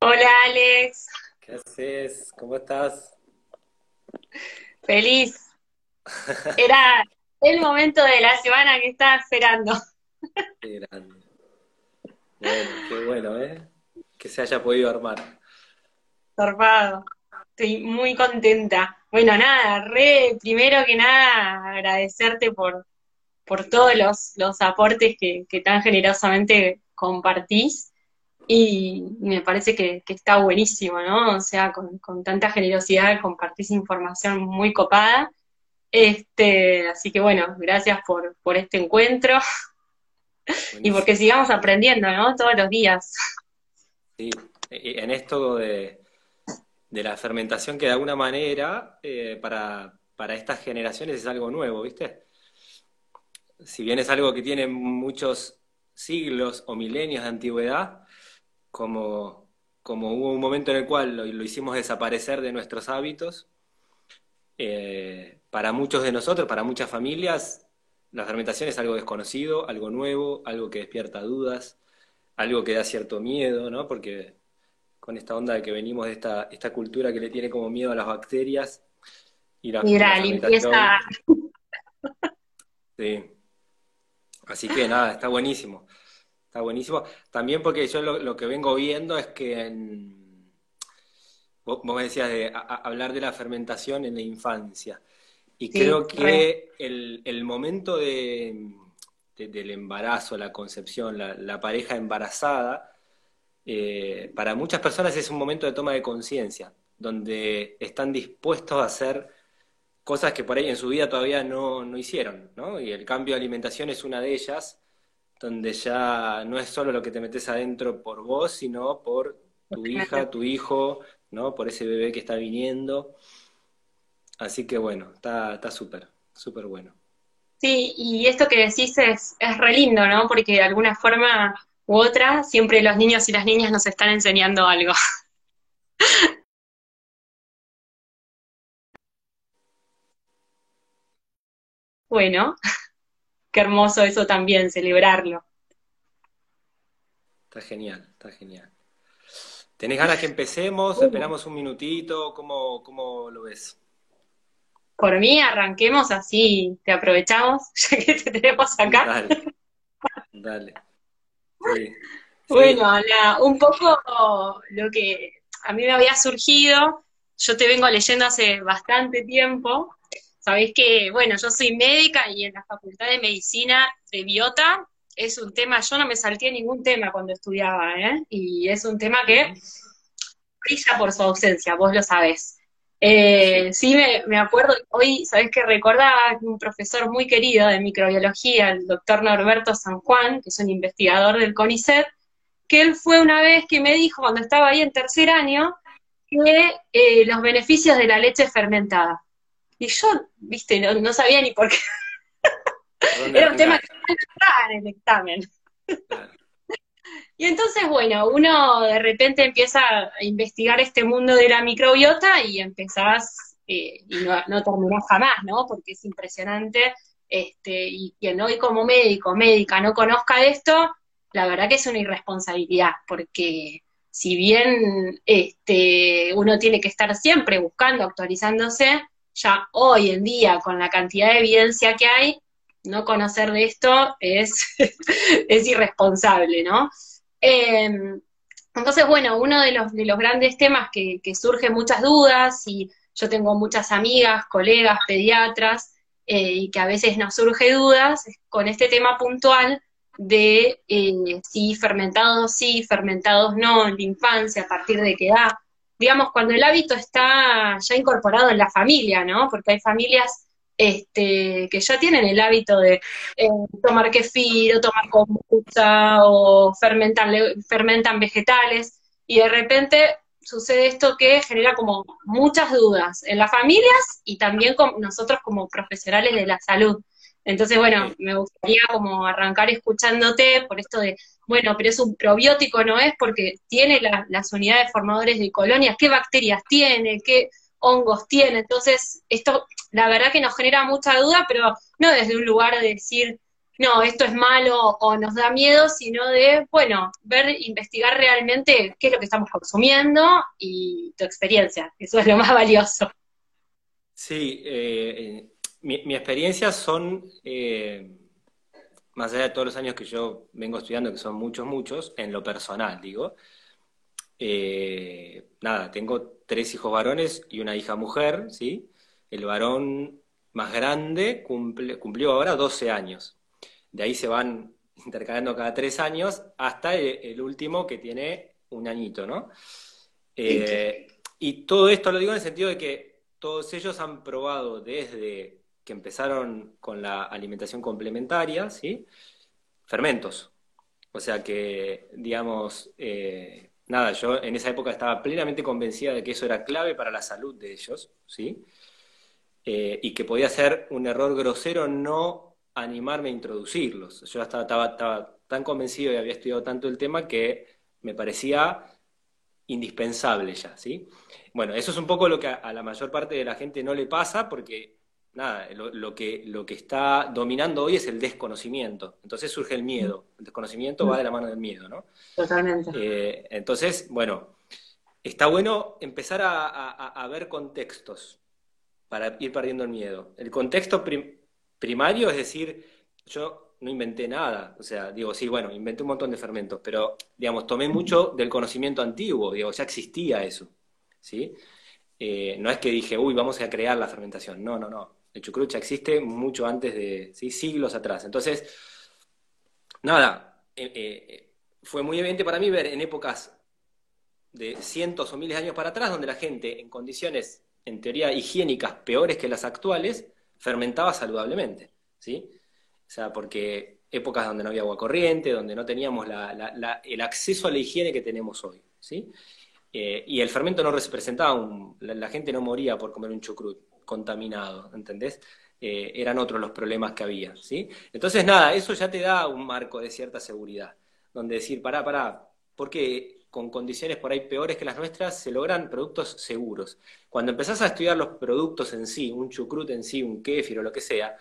Hola Alex, ¿Qué haces? ¿Cómo estás? feliz. Era el momento de la semana que estaba esperando. Qué grande. Bueno, qué bueno, ¿eh? Que se haya podido armar. Zarpado. Estoy muy contenta. Bueno, nada, re, primero que nada, agradecerte por, por todos los, los aportes que, que tan generosamente compartís. Y me parece que, que está buenísimo, ¿no? O sea, con, con tanta generosidad compartís información muy copada. Este, así que bueno, gracias por, por este encuentro y porque sigamos aprendiendo, ¿no? Todos los días. Sí, y en esto de, de la fermentación que de alguna manera eh, para, para estas generaciones es algo nuevo, ¿viste? Si bien es algo que tiene muchos siglos o milenios de antigüedad, como, como hubo un momento en el cual lo, lo hicimos desaparecer de nuestros hábitos, eh, para muchos de nosotros, para muchas familias, la fermentación es algo desconocido, algo nuevo, algo que despierta dudas, algo que da cierto miedo, ¿no? Porque con esta onda de que venimos de esta, esta cultura que le tiene como miedo a las bacterias y la, y la Mira, limpieza, sí. Así que nada, está buenísimo, está buenísimo. También porque yo lo, lo que vengo viendo es que en, vos, vos me decías de a- a- hablar de la fermentación en la infancia. Y sí, creo re. que el, el momento de, de- del embarazo, la concepción, la, la pareja embarazada, eh, para muchas personas es un momento de toma de conciencia, donde están dispuestos a hacer cosas que por ahí en su vida todavía no, no hicieron, ¿no? Y el cambio de alimentación es una de ellas, donde ya no es solo lo que te metes adentro por vos, sino por tu hija, tu hijo, ¿no? Por ese bebé que está viniendo. Así que bueno, está, está súper, súper bueno. Sí, y esto que decís es, es re lindo, ¿no? Porque de alguna forma u otra, siempre los niños y las niñas nos están enseñando algo. Bueno, qué hermoso eso también, celebrarlo. Está genial, está genial. ¿Tenés ganas que empecemos? ¿Esperamos un minutito? ¿Cómo, cómo lo ves? por mí arranquemos así, te aprovechamos, ya que te tenemos acá. Dale, dale. Sí, Bueno, la- un poco lo que a mí me había surgido, yo te vengo leyendo hace bastante tiempo. Sabés que, bueno, yo soy médica y en la Facultad de Medicina de Biota es un tema, yo no me salté ningún tema cuando estudiaba, ¿eh? Y es un tema que brilla por su ausencia, vos lo sabés. sí, Eh, sí, me, me acuerdo, hoy, sabés que recordaba un profesor muy querido de microbiología, el doctor Norberto San Juan, que es un investigador del CONICET, que él fue una vez que me dijo, cuando estaba ahí en tercer año, que eh, los beneficios de la leche fermentada. Y yo, viste, no, no sabía ni por qué. ¿por dónde Era un tema que no en el examen. Claro, Y entonces, bueno, uno de repente empieza a investigar este mundo de la microbiota y empezás, eh, y no, no terminás jamás, ¿no? Porque es impresionante, este, y quien hoy como médico, médica, no conozca esto, la verdad que es una irresponsabilidad, porque si bien este, uno tiene que estar siempre buscando, actualizándose, ya hoy en día, con la cantidad de evidencia que hay, no conocer de esto es, es irresponsable, ¿no? Eh, entonces, bueno, uno de los, de los grandes temas que, que surgen muchas dudas, y yo tengo muchas amigas, colegas, pediatras, eh, y que a veces nos surge dudas con este tema puntual de eh, si fermentados sí, fermentados no, en la infancia, a partir de qué edad. Digamos, cuando el hábito está ya incorporado en la familia, ¿no? Porque hay familias este, que ya tienen el hábito de eh, tomar kefir o tomar kombucha o fermentan, fermentan vegetales y de repente sucede esto que genera como muchas dudas en las familias y también con nosotros como profesionales de la salud. Entonces, bueno, me gustaría como arrancar escuchándote por esto de, bueno, pero es un probiótico, ¿no es? Porque tiene la- las unidades formadores de colonias, ¿qué bacterias tiene? ¿Qué hongos tiene? Entonces, esto, la verdad que nos genera mucha duda, pero no desde un lugar de decir, no, esto es malo o nos da miedo, sino de, bueno, ver, investigar realmente qué es lo que estamos consumiendo y tu experiencia. Eso es lo más valioso. Sí, eh, eh, mi, experiencia son, eh, más allá de todos los años que yo vengo estudiando, que son muchos, muchos, en lo personal, digo, nada, tengo tres hijos varones y una hija mujer, ¿sí? El varón más grande cumple, cumplió ahora 12 años. De ahí se van intercalando cada tres años hasta el, último que tiene un añito, ¿no? y todo esto lo digo en el sentido de que todos ellos han probado desde que empezaron con la alimentación complementaria, ¿sí? Fermentos. O sea que, digamos, eh, nada, yo en esa época estaba plenamente convencida de que eso era clave para la salud de ellos, ¿sí? Eh, y que podía ser un error grosero no animarme a introducirlos. Yo estaba, estaba tan convencido y había estudiado tanto el tema que me parecía indispensable ya, ¿sí? Bueno, eso es un poco lo que a, la mayor parte de la gente no le pasa porque, nada, lo, que, lo que está dominando hoy es el desconocimiento. Entonces surge el miedo. El desconocimiento va de la mano del miedo, ¿no? Totalmente. Eh, entonces, bueno, está bueno empezar a, ver contextos para ir perdiendo el miedo. El contexto primario es decir, yo no inventé nada. O sea, digo, sí, bueno, inventé un montón de fermentos, pero, digamos, tomé mucho del conocimiento antiguo, digo, ya existía eso, ¿sí? Eh, no es que dije, uy, vamos a crear la fermentación. No, no, no. El chucrut ya existe mucho antes de, siglos atrás. Entonces, nada, eh, eh, fue muy evidente para mí ver en épocas de cientos o miles de años para atrás, donde la gente en condiciones, en teoría, higiénicas peores que las actuales, fermentaba saludablemente, ¿sí? O sea, porque épocas donde no había agua corriente, donde no teníamos el acceso a la higiene que tenemos hoy, ¿sí? Eh, y el fermento no representaba, un, la, gente no moría por comer un chucrut contaminado, ¿entendés? Eh, eran otros los problemas que había, ¿sí? Entonces, nada, eso ya te da un marco de cierta seguridad, donde decir, pará, pará, porque con condiciones por ahí peores que las nuestras se logran productos seguros. Cuando empezás a estudiar los productos en sí, un chucrut en sí, un kéfir o lo que sea,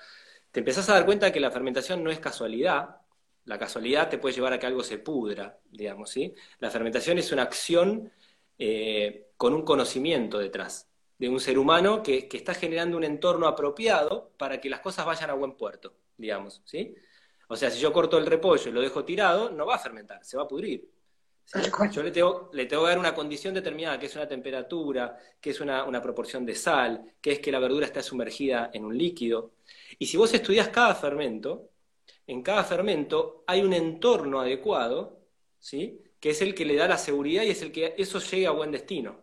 te empezás a dar cuenta que la fermentación no es casualidad, la casualidad te puede llevar a que algo se pudra, digamos, ¿sí? La fermentación es una acción eh, con un conocimiento detrás, de un ser humano que, está generando un entorno apropiado para que las cosas vayan a buen puerto, digamos, ¿sí? O sea, si yo corto el repollo y lo dejo tirado, no va a fermentar, se va a pudrir. Yo le tengo, le tengo que dar una condición determinada, que es una temperatura, que es una, una proporción de sal, que es que la verdura está sumergida en un líquido. Y si vos estudias cada fermento, en cada fermento hay un entorno adecuado, ¿sí? que es el que le da la seguridad y es el que eso llegue a buen destino.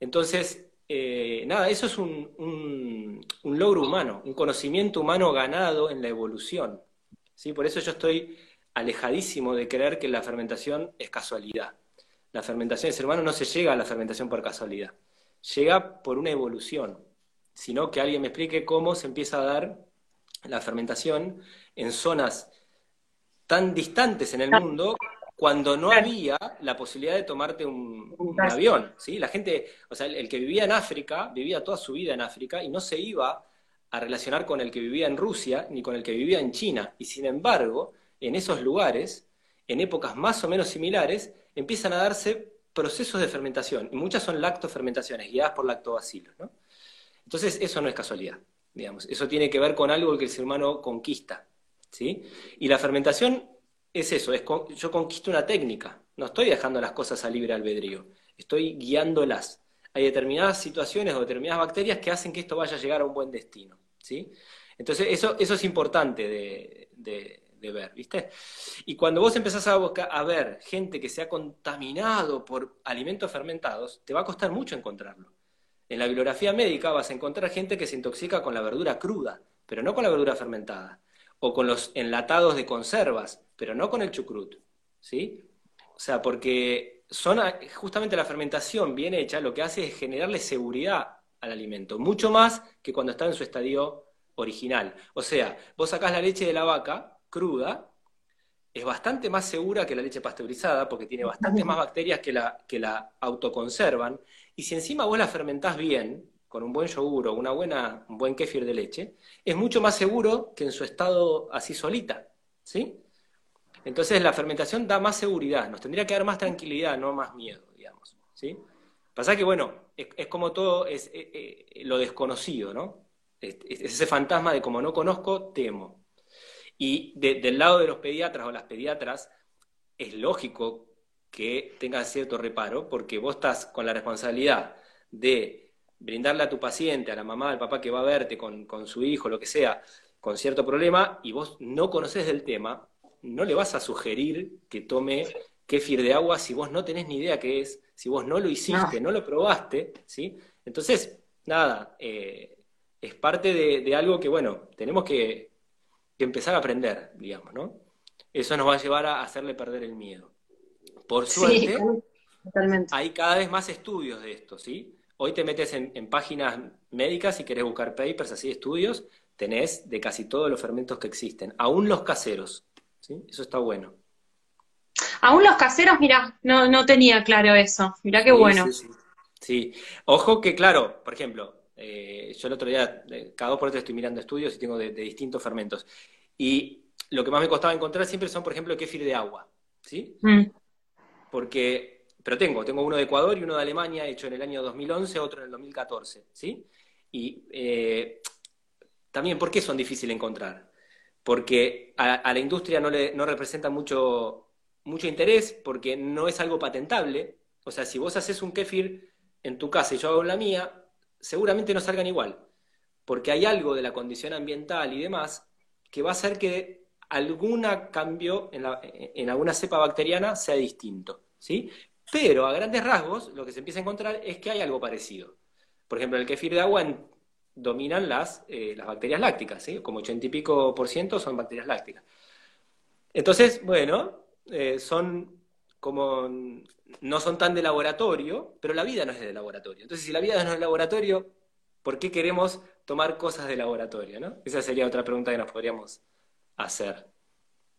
Entonces, eh, nada, eso es un, un, logro humano, un conocimiento humano ganado en la evolución. ¿sí? Por eso yo estoy alejadísimo de creer que la fermentación es casualidad. La fermentación del ser humano no se llega a la fermentación por casualidad, llega por una evolución sino que alguien me explique cómo se empieza a dar la fermentación en zonas tan distantes en el mundo cuando no había la posibilidad de tomarte un, avión, ¿sí? La gente, o sea, el, que vivía en África, vivía toda su vida en África y no se iba a relacionar con el que vivía en Rusia ni con el que vivía en China. Y sin embargo, en esos lugares, en épocas más o menos similares, empiezan a darse procesos de fermentación, y muchas son lactofermentaciones, guiadas por lactobacilos, ¿no? Entonces, eso no es casualidad, digamos. Eso tiene que ver con algo que el ser humano conquista, ¿sí? Y la fermentación es eso, es yo conquisto una técnica, no estoy dejando las cosas a libre albedrío, estoy guiándolas. Hay determinadas situaciones o determinadas bacterias que hacen que esto vaya a llegar a un buen destino, ¿sí? Entonces, eso, eso es importante de, ver, ¿viste? Y cuando vos empezás a, a ver gente que se ha contaminado por alimentos fermentados, te va a costar mucho encontrarlo. En la bibliografía médica vas a encontrar gente que se intoxica con la verdura cruda, pero no con la verdura fermentada, o con los enlatados de conservas, pero no con el chucrut, ¿sí? O sea, porque son, justamente la fermentación bien hecha lo que hace es generarle seguridad al alimento, mucho más que cuando está en su estadio original. O sea, vos sacás la leche de la vaca cruda, es bastante más segura que la leche pasteurizada porque tiene bastantes más bacterias que la, que la autoconservan y si encima vos la fermentás bien, con un buen yogur o una buena, un buen kéfir de leche, es mucho más seguro que en su estado así solita, ¿sí? Entonces la fermentación da más seguridad, nos tendría que dar más tranquilidad, no más miedo, digamos, ¿sí? Pasa que, bueno, es, como todo, es eh, eh, lo desconocido, ¿no? Es, ese fantasma de como no conozco, temo. Y del lado de los pediatras o las pediatras, es lógico que tengas cierto reparo, porque vos estás con la responsabilidad de brindarle a tu paciente, a la mamá, al papá que va a verte con, con su hijo, lo que sea, con cierto problema, y vos no conoces del tema, no le vas a sugerir que tome kéfir de agua si vos no tenés ni idea qué es, si vos no lo hiciste, no, lo probaste, ¿sí? Entonces, nada, eh, es parte de, algo que, bueno, tenemos que, empezar a aprender, digamos, ¿no? Eso nos va a llevar a hacerle perder el miedo. Por suerte, hay cada vez más estudios de esto, ¿sí? Hoy te metes en, en páginas médicas si querés buscar papers, así estudios, tenés de casi todos los fermentos que existen, aún los caseros, ¿sí? Eso está bueno. Aún los caseros, mira, no, no tenía claro eso. Mira qué bueno. Sí, ojo que, claro, por ejemplo, eh, yo el otro día, eh, cada dos por tres estoy mirando estudios y tengo de, distintos fermentos. Y lo que más me costaba encontrar siempre son, por ejemplo, kéfir de agua. ¿Sí? Mm. Porque, pero tengo, tengo uno de Ecuador y uno de Alemania hecho en el año 2011, otro en el 2014. ¿Sí? Y eh, también, ¿por qué son difíciles de encontrar? Porque a, la industria no, le, no representa mucho mucho interés porque no es algo patentable. O sea, si vos haces un kefir en tu casa y yo hago en la mía, seguramente no salgan igual. Porque hay algo de la condición ambiental y demás que va a hacer que algún cambio en, en alguna cepa bacteriana sea distinto. ¿sí? Pero a grandes rasgos, lo que se empieza a encontrar es que hay algo parecido. Por ejemplo, en el kefir de agua dominan las, eh, las bacterias lácticas, ¿sí? como ochenta y pico por ciento son bacterias lácticas. Entonces, bueno, eh, son como, no son tan de laboratorio, pero la vida no es de laboratorio. Entonces, si la vida no es de laboratorio, ¿por qué queremos tomar cosas de laboratorio? ¿no? Esa sería otra pregunta que nos podríamos hacer.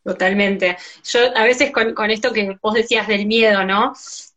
Totalmente. Yo a veces con, esto que vos decías del miedo, ¿no?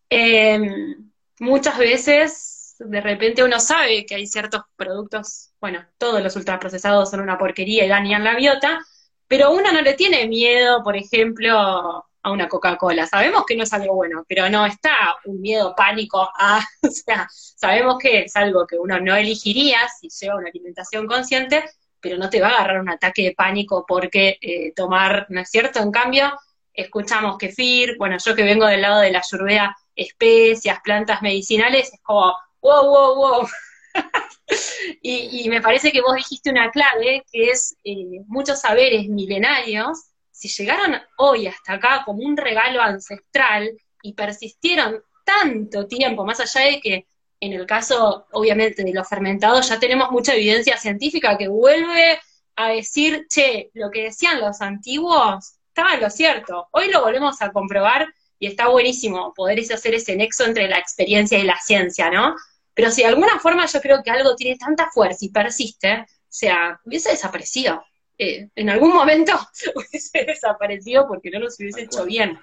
Em, muchas veces de repente uno sabe que hay ciertos productos, bueno, todos los ultraprocesados son una porquería y dañan la biota, pero uno no le tiene miedo, por ejemplo, a una Coca-Cola. Sabemos que no es algo bueno, pero no está un miedo, pánico a, o sea, sabemos que es algo que uno no elegiría si lleva una alimentación consciente, pero no te va a agarrar un ataque de pánico porque eh, tomar, ¿no es cierto? En cambio, escuchamos kefir, bueno, yo que vengo del lado de la ayurveda, especias, plantas medicinales, es como, wow, wow, wow. y, me parece que vos dijiste una clave, que es eh, muchos saberes milenarios si llegaron hoy hasta acá como un regalo ancestral y persistieron tanto tiempo, más allá de que en el caso, obviamente, de los fermentados, ya tenemos mucha evidencia científica que vuelve a decir, che, lo que decían los antiguos estaba en lo cierto. Hoy lo volvemos a comprobar y está buenísimo poder hacer ese nexo entre la experiencia y la ciencia, ¿no? Pero si de alguna forma yo creo que algo tiene tanta fuerza y persiste, o sea, hubiese desaparecido. Eh, en algún momento hubiese desaparecido porque no los hubiese hecho bien.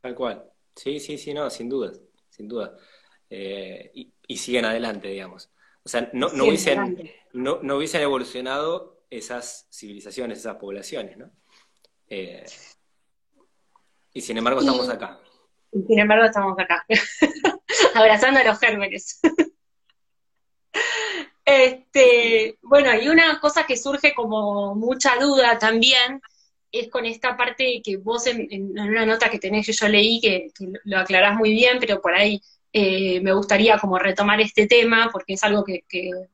Tal cual. Sí, sí, sí, no, sin duda, sin duda. Eh, y, siguen adelante, digamos. O sea, no, no, hubiesen, no, no, hubiesen evolucionado esas civilizaciones, esas poblaciones, ¿no? Eh, y sin embargo estamos acá. Y sin embargo estamos acá, abrazando a los gérmenes. Este, bueno, y una cosa que surge como mucha duda también es con esta parte que vos en, una nota que tenés que yo leí, que, lo aclarás muy bien, pero por ahí eh, me gustaría como retomar este tema, porque es algo que,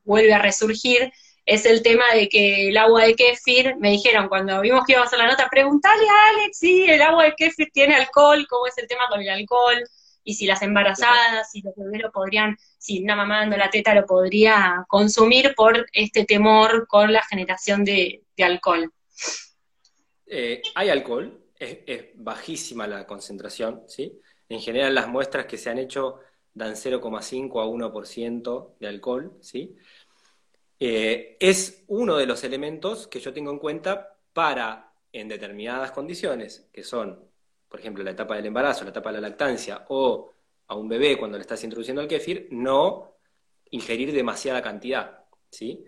vuelve a resurgir, es el tema de que el agua de kéfir, me dijeron cuando vimos que íbamos a la nota, preguntale a Alex si el agua de kéfir tiene alcohol, cómo es el tema con el alcohol, y si las embarazadas, si los bebés podrían, si una mamá dando la teta lo podría consumir por este temor con la generación de, alcohol. Eh, hay alcohol, es, bajísima la concentración, ¿sí? En general las muestras que se han hecho dan 0,5 a 1% de alcohol, ¿sí? Eh, es uno de los elementos que yo tengo en cuenta para, en determinadas condiciones, que son por ejemplo, la etapa del embarazo, la etapa de la lactancia, o a un bebé cuando le estás introduciendo el kéfir, no ingerir demasiada cantidad, ¿sí?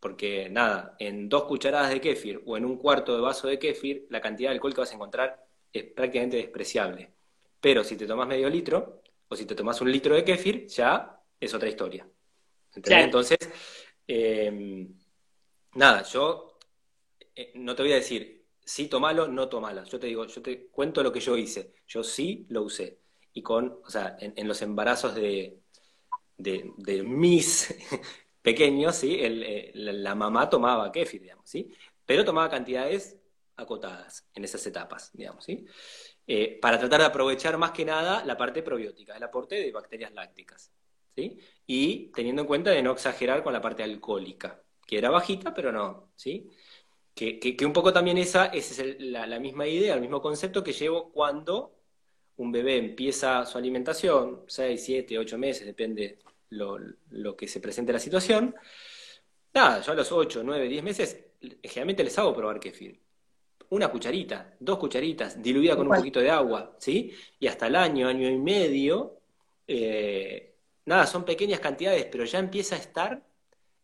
Porque nada, en dos cucharadas de kéfir o en un cuarto de vaso de kéfir, la cantidad de alcohol que vas a encontrar es prácticamente despreciable. Pero si te tomas medio litro, o si te tomas un litro de kéfir, ya es otra historia. Entonces, em, nada, yo eh, no te voy a decir, sí, tomalo, no tomala. Yo te digo, yo te cuento lo que yo hice. Yo sí lo usé. Y con, o sea, en, los embarazos de, de, mis pequeños, ¿sí? Eh, la, mamá tomaba kéfir, digamos, ¿sí? Pero tomaba cantidades acotadas en esas etapas, digamos, ¿sí? Eh, para tratar de aprovechar más que nada la parte probiótica, el aporte de bacterias lácticas, ¿sí? Y teniendo en cuenta de no exagerar con la parte alcohólica, que era bajita, pero no, ¿sí? Que, que, un poco también esa, es la, misma idea, el mismo concepto que llevo cuando un bebé empieza su alimentación, 6, 7, 8 meses, depende lo, lo que se presente la situación. Nada, yo a los 8, 9, 10 meses, generalmente les hago probar kefir una cucharita, dos cucharitas, diluida con un poquito de agua, ¿sí? Y hasta el año, año y medio, eh, nada, son pequeñas cantidades, pero ya empieza a estar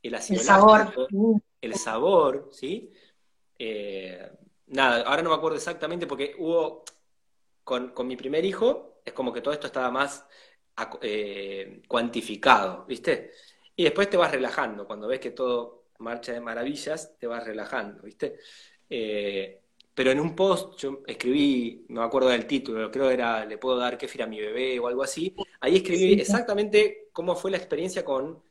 el ácido el sabor, el sabor, ¿sí? Eh, nada, ahora no me acuerdo exactamente porque hubo, con, mi primer hijo, es como que todo esto estaba más eh, cuantificado, ¿viste? Y después te vas relajando, cuando ves que todo marcha de maravillas, te vas relajando, ¿viste? Pero en un post yo escribí, no me acuerdo del título, creo que era Le puedo dar kéfir a mi bebé o algo así. Ahí escribí exactamente cómo fue la experiencia con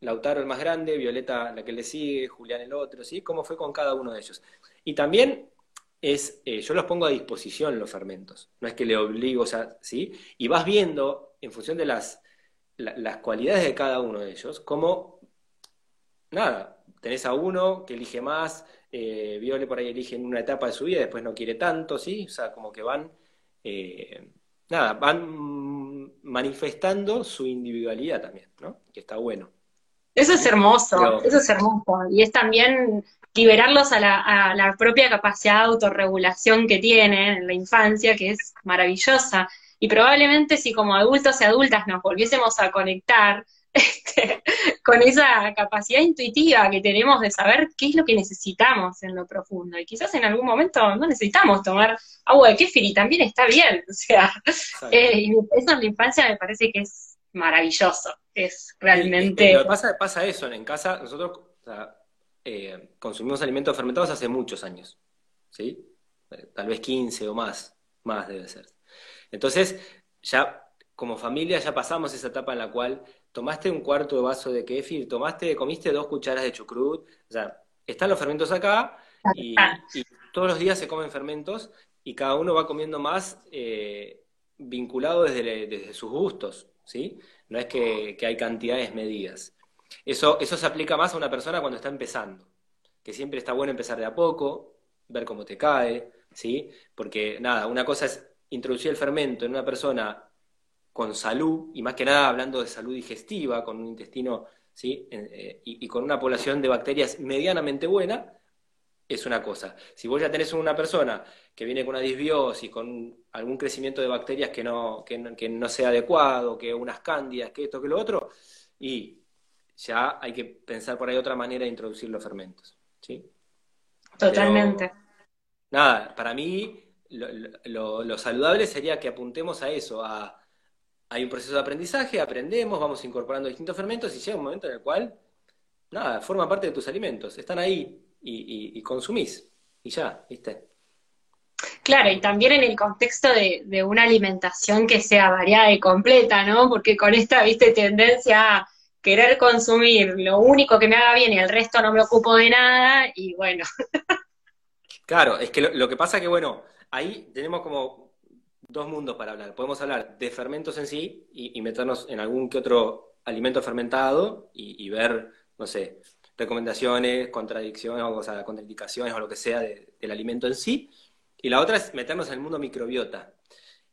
Lautaro el más grande, Violeta la que le sigue, Julián el otro, ¿sí? Cómo fue con cada uno de ellos. Y también es, eh, yo los pongo a disposición los fermentos, no es que le obligo, o sea, ¿sí? Y vas viendo, en función de las, las cualidades de cada uno de ellos, cómo, nada, tenés a uno que elige más, eh, Viole por ahí elige en una etapa de su vida, después no quiere tanto, ¿sí? O sea, como que van, eh, nada, van manifestando su individualidad también, ¿no? Que está bueno. Eso es hermoso, eso es hermoso. Y es también liberarlos a la, a la propia capacidad de autorregulación que tienen en la infancia, que es maravillosa. Y probablemente si como adultos y adultas nos volviésemos a conectar este, con esa capacidad intuitiva que tenemos de saber qué es lo que necesitamos en lo profundo. Y quizás en algún momento no necesitamos tomar agua de kéfir y también está bien. O sea, eh, eso en la infancia me parece que es maravilloso. Es realmente. pasa, pasa eso, en casa nosotros eh, consumimos alimentos fermentados hace muchos años. ¿Sí? Eh, tal vez 15 o más, más debe ser. Entonces, ya como familia ya pasamos esa etapa en la cual tomaste un cuarto de vaso de kéfir, tomaste, comiste dos cucharas de chucrut, o sea, están los fermentos acá y, todos los días se comen fermentos y cada uno va comiendo más eh, vinculado desde, sus gustos, ¿sí? No es que, hay cantidades medidas. Eso, eso se aplica más a una persona cuando está empezando, que siempre está bueno empezar de a poco, ver cómo te cae, ¿sí? Porque nada, una cosa es introducir el fermento en una persona con salud, y más que nada hablando de salud digestiva, con un intestino ¿sí? Eh, y, con una población de bacterias medianamente buena, es una cosa. Si vos ya tenés una persona que viene con una disbiosis, con algún crecimiento de bacterias que no, que no, sea adecuado, que unas cándidas, que esto, que lo otro, y ya hay que pensar por ahí otra manera de introducir los fermentos. ¿sí? Totalmente. nada, para mí lo saludable sería que apuntemos a eso, a hay un proceso de aprendizaje, aprendemos, vamos incorporando distintos fermentos y llega un momento en el cual, nada, forma parte de tus alimentos, están ahí y, consumís y ya, ¿viste? Claro, y también en el contexto de, una alimentación que sea variada y completa, ¿no? Porque con esta, viste, tendencia a querer consumir lo único que me haga bien y el resto no me ocupo de nada, y bueno. Claro, es que lo, lo que pasa que, bueno, ahí tenemos como dos mundos para hablar. Podemos hablar de fermentos en sí y, meternos en algún que otro alimento fermentado y, ver, no sé, recomendaciones, contradicciones, o sea, contraindicaciones o lo que sea del alimento en sí. Y la otra es meternos en el mundo microbiota.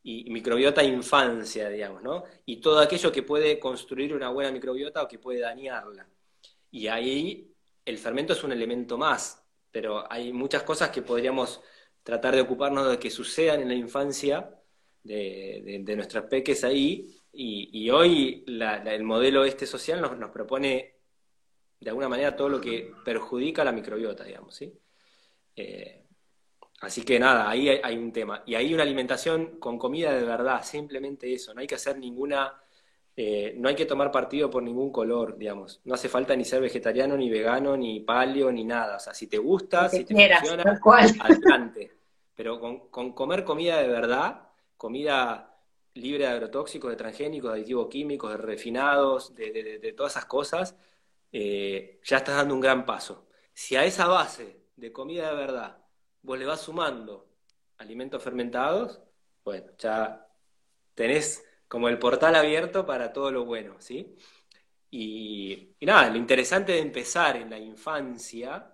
Y, microbiota infancia, digamos, ¿no? Y todo aquello que puede construir una buena microbiota o que puede dañarla. Y ahí el fermento es un elemento más, pero hay muchas cosas que podríamos tratar de ocuparnos de que sucedan en la infancia de, de, nuestras peques ahí Y, hoy el modelo este social nos, nos, propone de alguna manera todo lo que perjudica a la microbiota, digamos, ¿sí? Eh, así que nada, ahí hay, un tema. Y ahí una alimentación con comida de verdad, simplemente eso, no hay que hacer ninguna... Eh, no hay que tomar partido por ningún color, digamos. No hace falta ni ser vegetariano, ni vegano, ni paleo, ni nada. O sea, si te gusta, si te funciona, adelante. Pero con, comer comida de verdad, comida libre de agrotóxicos, de transgénicos, de aditivos químicos, de refinados, de, todas esas cosas, eh, ya estás dando un gran paso. Si a esa base de comida de verdad vos le vas sumando alimentos fermentados, bueno, ya tenés como el portal abierto para todo lo bueno, ¿sí? Y, y nada, lo interesante de empezar en la infancia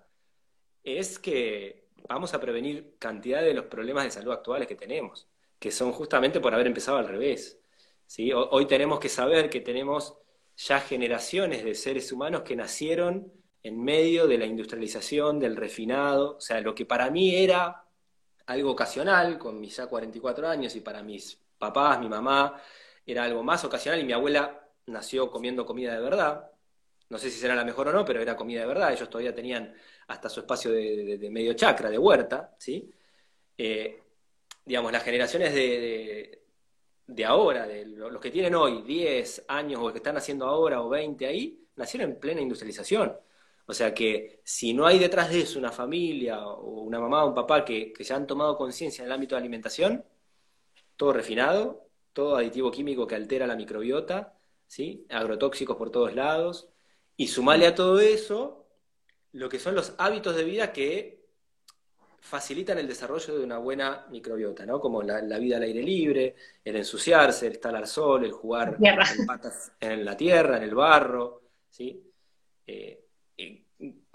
es que vamos a prevenir cantidad de los problemas de salud actuales que tenemos, que son justamente por haber empezado al revés. ¿sí? Hoy tenemos que saber que tenemos ya generaciones de seres humanos que nacieron en medio de la industrialización, del refinado, o sea, lo que para mí era algo ocasional, con mis ya 44 años, y para mis papás, mi mamá, era algo más ocasional, y mi abuela nació comiendo comida de verdad, no sé si será la mejor o no, pero era comida de verdad, ellos todavía tenían hasta su espacio de, medio chacra, de huerta, ¿sí? Eh, digamos, las generaciones de, de, ahora, de los que tienen hoy 10 años o que están haciendo ahora o 20 ahí, nacieron en plena industrialización. O sea que si no hay detrás de eso una familia o una mamá o un papá que, que han tomado conciencia en el ámbito de alimentación, todo refinado, todo aditivo químico que altera la microbiota, ¿sí? agrotóxicos por todos lados, y sumarle a todo eso lo que son los hábitos de vida que facilitan el desarrollo de una buena microbiota, ¿no? Como la, vida al aire libre, el ensuciarse, el estar al sol, el jugar en, patas en la tierra, en el barro, ¿sí? Eh,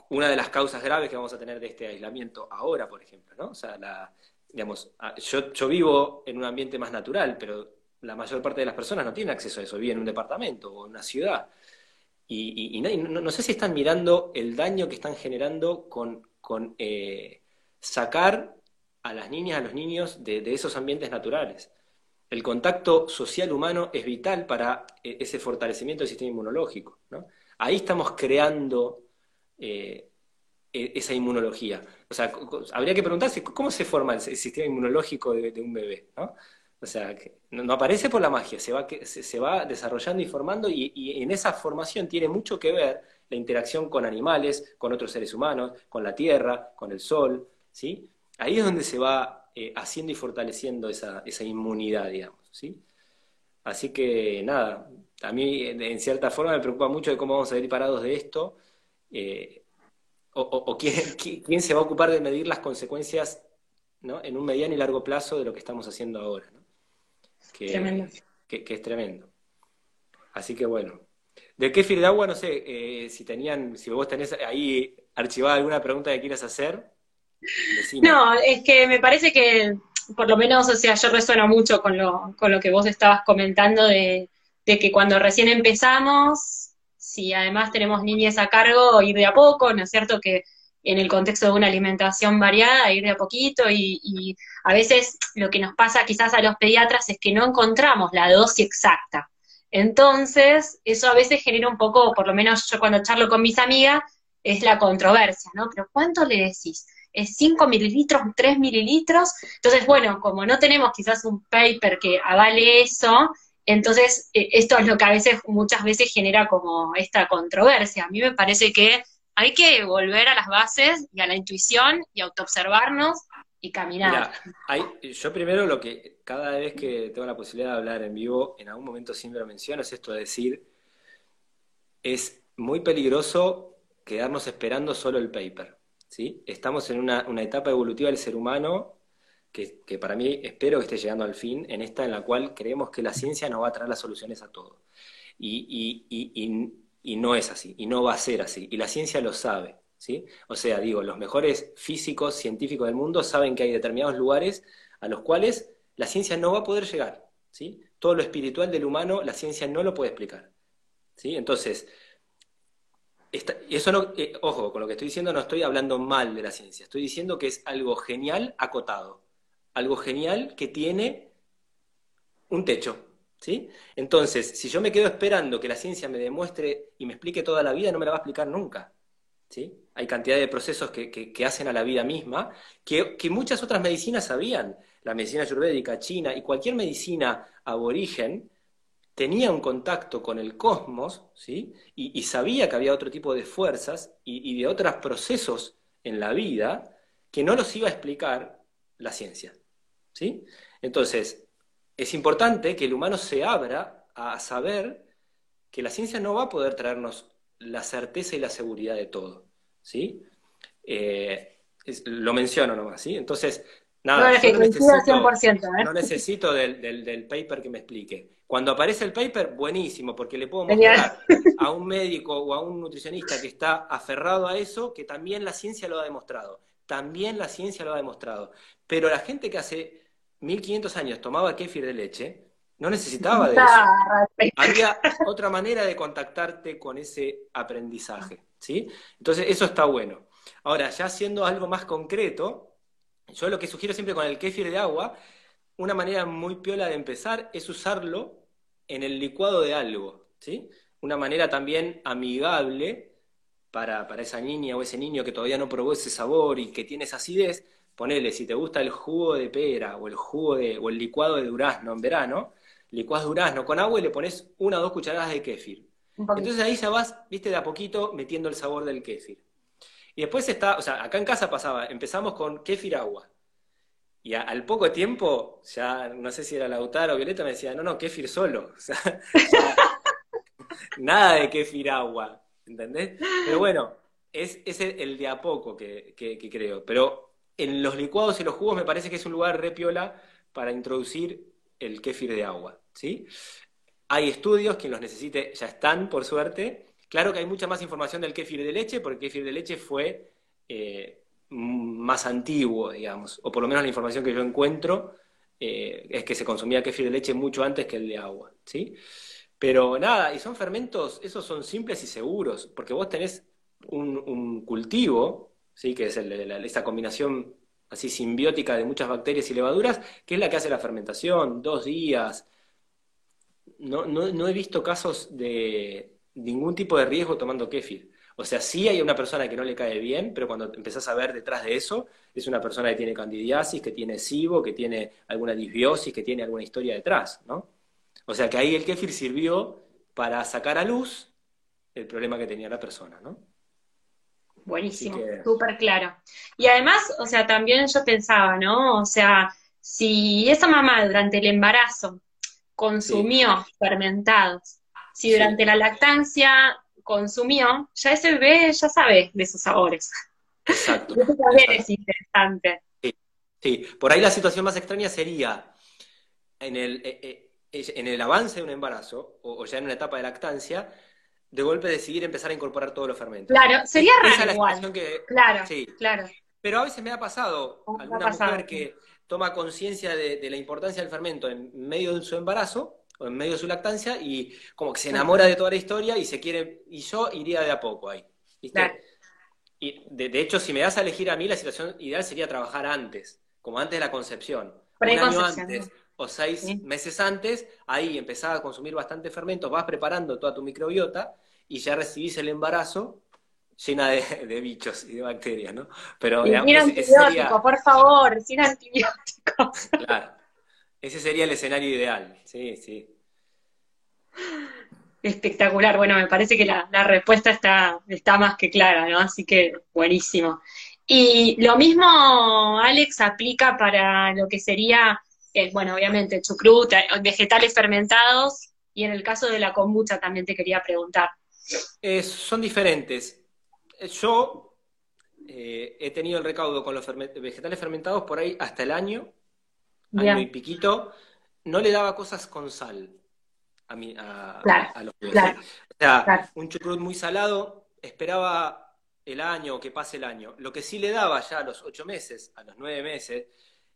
una de las causas graves que vamos a tener de este aislamiento ahora, por ejemplo, ¿no? O sea, la, digamos, yo, yo vivo en un ambiente más natural, pero la mayor parte de las personas no tienen acceso a eso, viven en un departamento o en una ciudad. Y, no, sé si están mirando el daño que están generando con, eh, sacar a las niñas, a los niños de, esos ambientes naturales. El contacto social humano es vital para eh, ese fortalecimiento del sistema inmunológico. Ahí estamos creando eh, e, esa inmunología. O sea, habría que preguntarse cómo se forma el, sistema inmunológico de, un bebé. ¿no? O sea, no, aparece por la magia, se va, se, va desarrollando y formando y, en esa formación tiene mucho que ver la interacción con animales, con otros seres humanos, con la tierra, con el sol, ¿sí? Ahí es donde se va eh, haciendo y fortaleciendo esa, inmunidad, digamos, ¿sí? Así que nada, a mí en cierta forma me preocupa mucho de cómo vamos a ir parados de esto, eh, o, quién, quién, se va a ocupar de medir las consecuencias ¿no? en un mediano y largo plazo de lo que estamos haciendo ahora. ¿no? que, es tremendo. Así que bueno. ¿De qué de agua? No sé, eh, si tenían, si vos tenés ahí archivada alguna pregunta que quieras hacer. No, es que me parece que, por lo menos, o sea, yo resueno mucho con lo, con lo que vos estabas comentando de, de que cuando recién empezamos, si además tenemos niñas a cargo, ir de a poco, ¿no es cierto? Que en el contexto de una alimentación variada, ir de a poquito y, a veces lo que nos pasa quizás a los pediatras es que no encontramos la dosis exacta. Entonces, eso a veces genera un poco, por lo menos yo cuando charlo con mis amigas, es la controversia, ¿no? Pero ¿cuánto le decís? ¿Es 5 mililitros, 3 mililitros? Entonces, bueno, como no tenemos quizás un paper que avale eso, entonces eh, esto es lo que a veces, muchas veces genera como esta controversia. A mí me parece que hay que volver a las bases y a la intuición y autoobservarnos y caminar. yo primero lo que cada vez que tengo la posibilidad de hablar en vivo, en algún momento siempre menciono, es esto de decir, es muy peligroso quedarnos esperando solo el paper. Estamos en una, etapa evolutiva del ser humano que, para mí espero que esté llegando al fin, en esta en la cual creemos que la ciencia nos va a traer las soluciones a todo. y, y no es así, y no va a ser así, y la ciencia lo sabe, ¿sí? O sea, digo, los mejores físicos, científicos del mundo saben que hay determinados lugares a los cuales la ciencia no va a poder llegar, ¿sí? Todo lo espiritual del humano, la ciencia no lo puede explicar, ¿sí? Entonces, eso no, eh, ojo, con lo que estoy diciendo no estoy hablando mal de la ciencia, estoy diciendo que es algo genial acotado, algo genial que tiene un techo, ¿Sí? Entonces, si yo me quedo esperando que la ciencia me demuestre y me explique toda la vida, no me la va a explicar nunca. ¿Sí? Hay cantidad de procesos que, hacen a la vida misma que, muchas otras medicinas sabían. La medicina ayurvédica, china y cualquier medicina aborigen tenía un contacto con el cosmos ¿sí? y, sabía que había otro tipo de fuerzas y, de otros procesos en la vida que no los iba a explicar la ciencia. ¿sí? Entonces, es importante que el humano se abra a saber que la ciencia no va a poder traernos la certeza y la seguridad de todo. ¿sí? Eh, lo menciono nomás, ¿sí? Entonces, nada, no, necesito, ¿eh? no necesito del, paper que me explique. Cuando aparece el paper, buenísimo, porque le puedo mostrar a un médico o a un nutricionista que está aferrado a eso, que también la ciencia lo ha demostrado. También la ciencia lo ha demostrado. Pero la gente que hace 1500 años tomaba kéfir de leche, no necesitaba de eso. Había otra manera de contactarte con ese aprendizaje. ¿sí? Entonces, eso está bueno. Ahora, ya haciendo algo más concreto, yo lo que sugiero siempre con el kéfir de agua, una manera muy piola de empezar es usarlo en el licuado de algo, ¿sí? Una manera también amigable para, para esa niña o ese niño que todavía no probó ese sabor y que tiene esa acidez, ponele, si te gusta el jugo de pera o el jugo de, o el licuado de durazno en verano, licuás durazno con agua y le pones una o dos cucharadas de kéfir. Entonces ahí ya vas, viste, de a poquito metiendo el sabor del kéfir. Y después está, o sea, acá en casa pasaba, empezamos con kéfir agua. Y al poco tiempo, ya no sé si era Lautaro o Violeta, me decía, no, no, kéfir solo. O sea, nada de kéfir agua, ¿entendés? Pero bueno, es, es el, de a poco que, creo. Pero en los licuados y los jugos me parece que es un lugar repiola para introducir el kéfir de agua, ¿sí? Hay estudios, quien los necesite ya están, por suerte. Claro que hay mucha más información del kéfir de leche, porque el kéfir de leche fue eh, más antiguo, digamos, o por lo menos la información que yo encuentro eh, es que se consumía kéfir de leche mucho antes que el de agua, ¿sí? Pero nada, y son fermentos, esos son simples y seguros, porque vos tenés un, cultivo, ¿sí? que es esa combinación así simbiótica de muchas bacterias y levaduras, que es la que hace la fermentación, dos días, no, no, he visto casos de ningún tipo de riesgo tomando kéfir. O sea, sí hay una persona que no le cae bien, pero cuando empezás a ver detrás de eso, es una persona que tiene candidiasis, que tiene SIBO, que tiene alguna disbiosis, que tiene alguna historia detrás, ¿no? O sea que ahí el kéfir sirvió para sacar a luz el problema que tenía la persona, ¿no? Buenísimo, súper claro. Y además, o sea, también yo pensaba, ¿no? O sea, si esa mamá durante el embarazo consumió fermentados. Si durante la lactancia consumió, ya ese bebé ya sabe de esos sabores. Exacto. Eso también es interesante. Sí. por ahí la situación más extraña sería en el, eh, eh, en el avance de un embarazo, o, ya en una etapa de lactancia, de golpe decidir empezar a incorporar todos los fermentos. Claro, sería raro igual. claro, sí. claro. Pero a veces me ha pasado alguna mujer que toma conciencia de, la importancia del fermento en medio de su embarazo en medio de su lactancia y como que se enamora de toda la historia y se quiere, y yo iría de a poco ahí. ¿viste? Y de, hecho, si me das a elegir a mí, la situación ideal sería trabajar antes, como antes de la concepción. Un año antes o seis meses antes, ahí empezás a consumir bastante fermentos, vas preparando toda tu microbiota y ya recibís el embarazo llena de, bichos y de bacterias, ¿no? Pero sin antibióticos, por favor, sin antibióticos. Claro, ese sería el escenario ideal, sí, sí. Espectacular, bueno, me parece que la, respuesta está, está más que clara, ¿no? Así que buenísimo. Y lo mismo, Alex, aplica para lo que sería, eh, bueno, obviamente, chucrut, eh, vegetales fermentados, y en el caso de la kombucha también te quería preguntar. son diferentes. Yo eh, he tenido el recaudo con los vegetales fermentados por ahí hasta el año, año y piquito. No le daba cosas con sal a, mí, a, los bebés. O sea, un chucrut muy salado, esperaba el año o que pase el año. Lo que sí le daba ya a los ocho meses, a los nueve meses,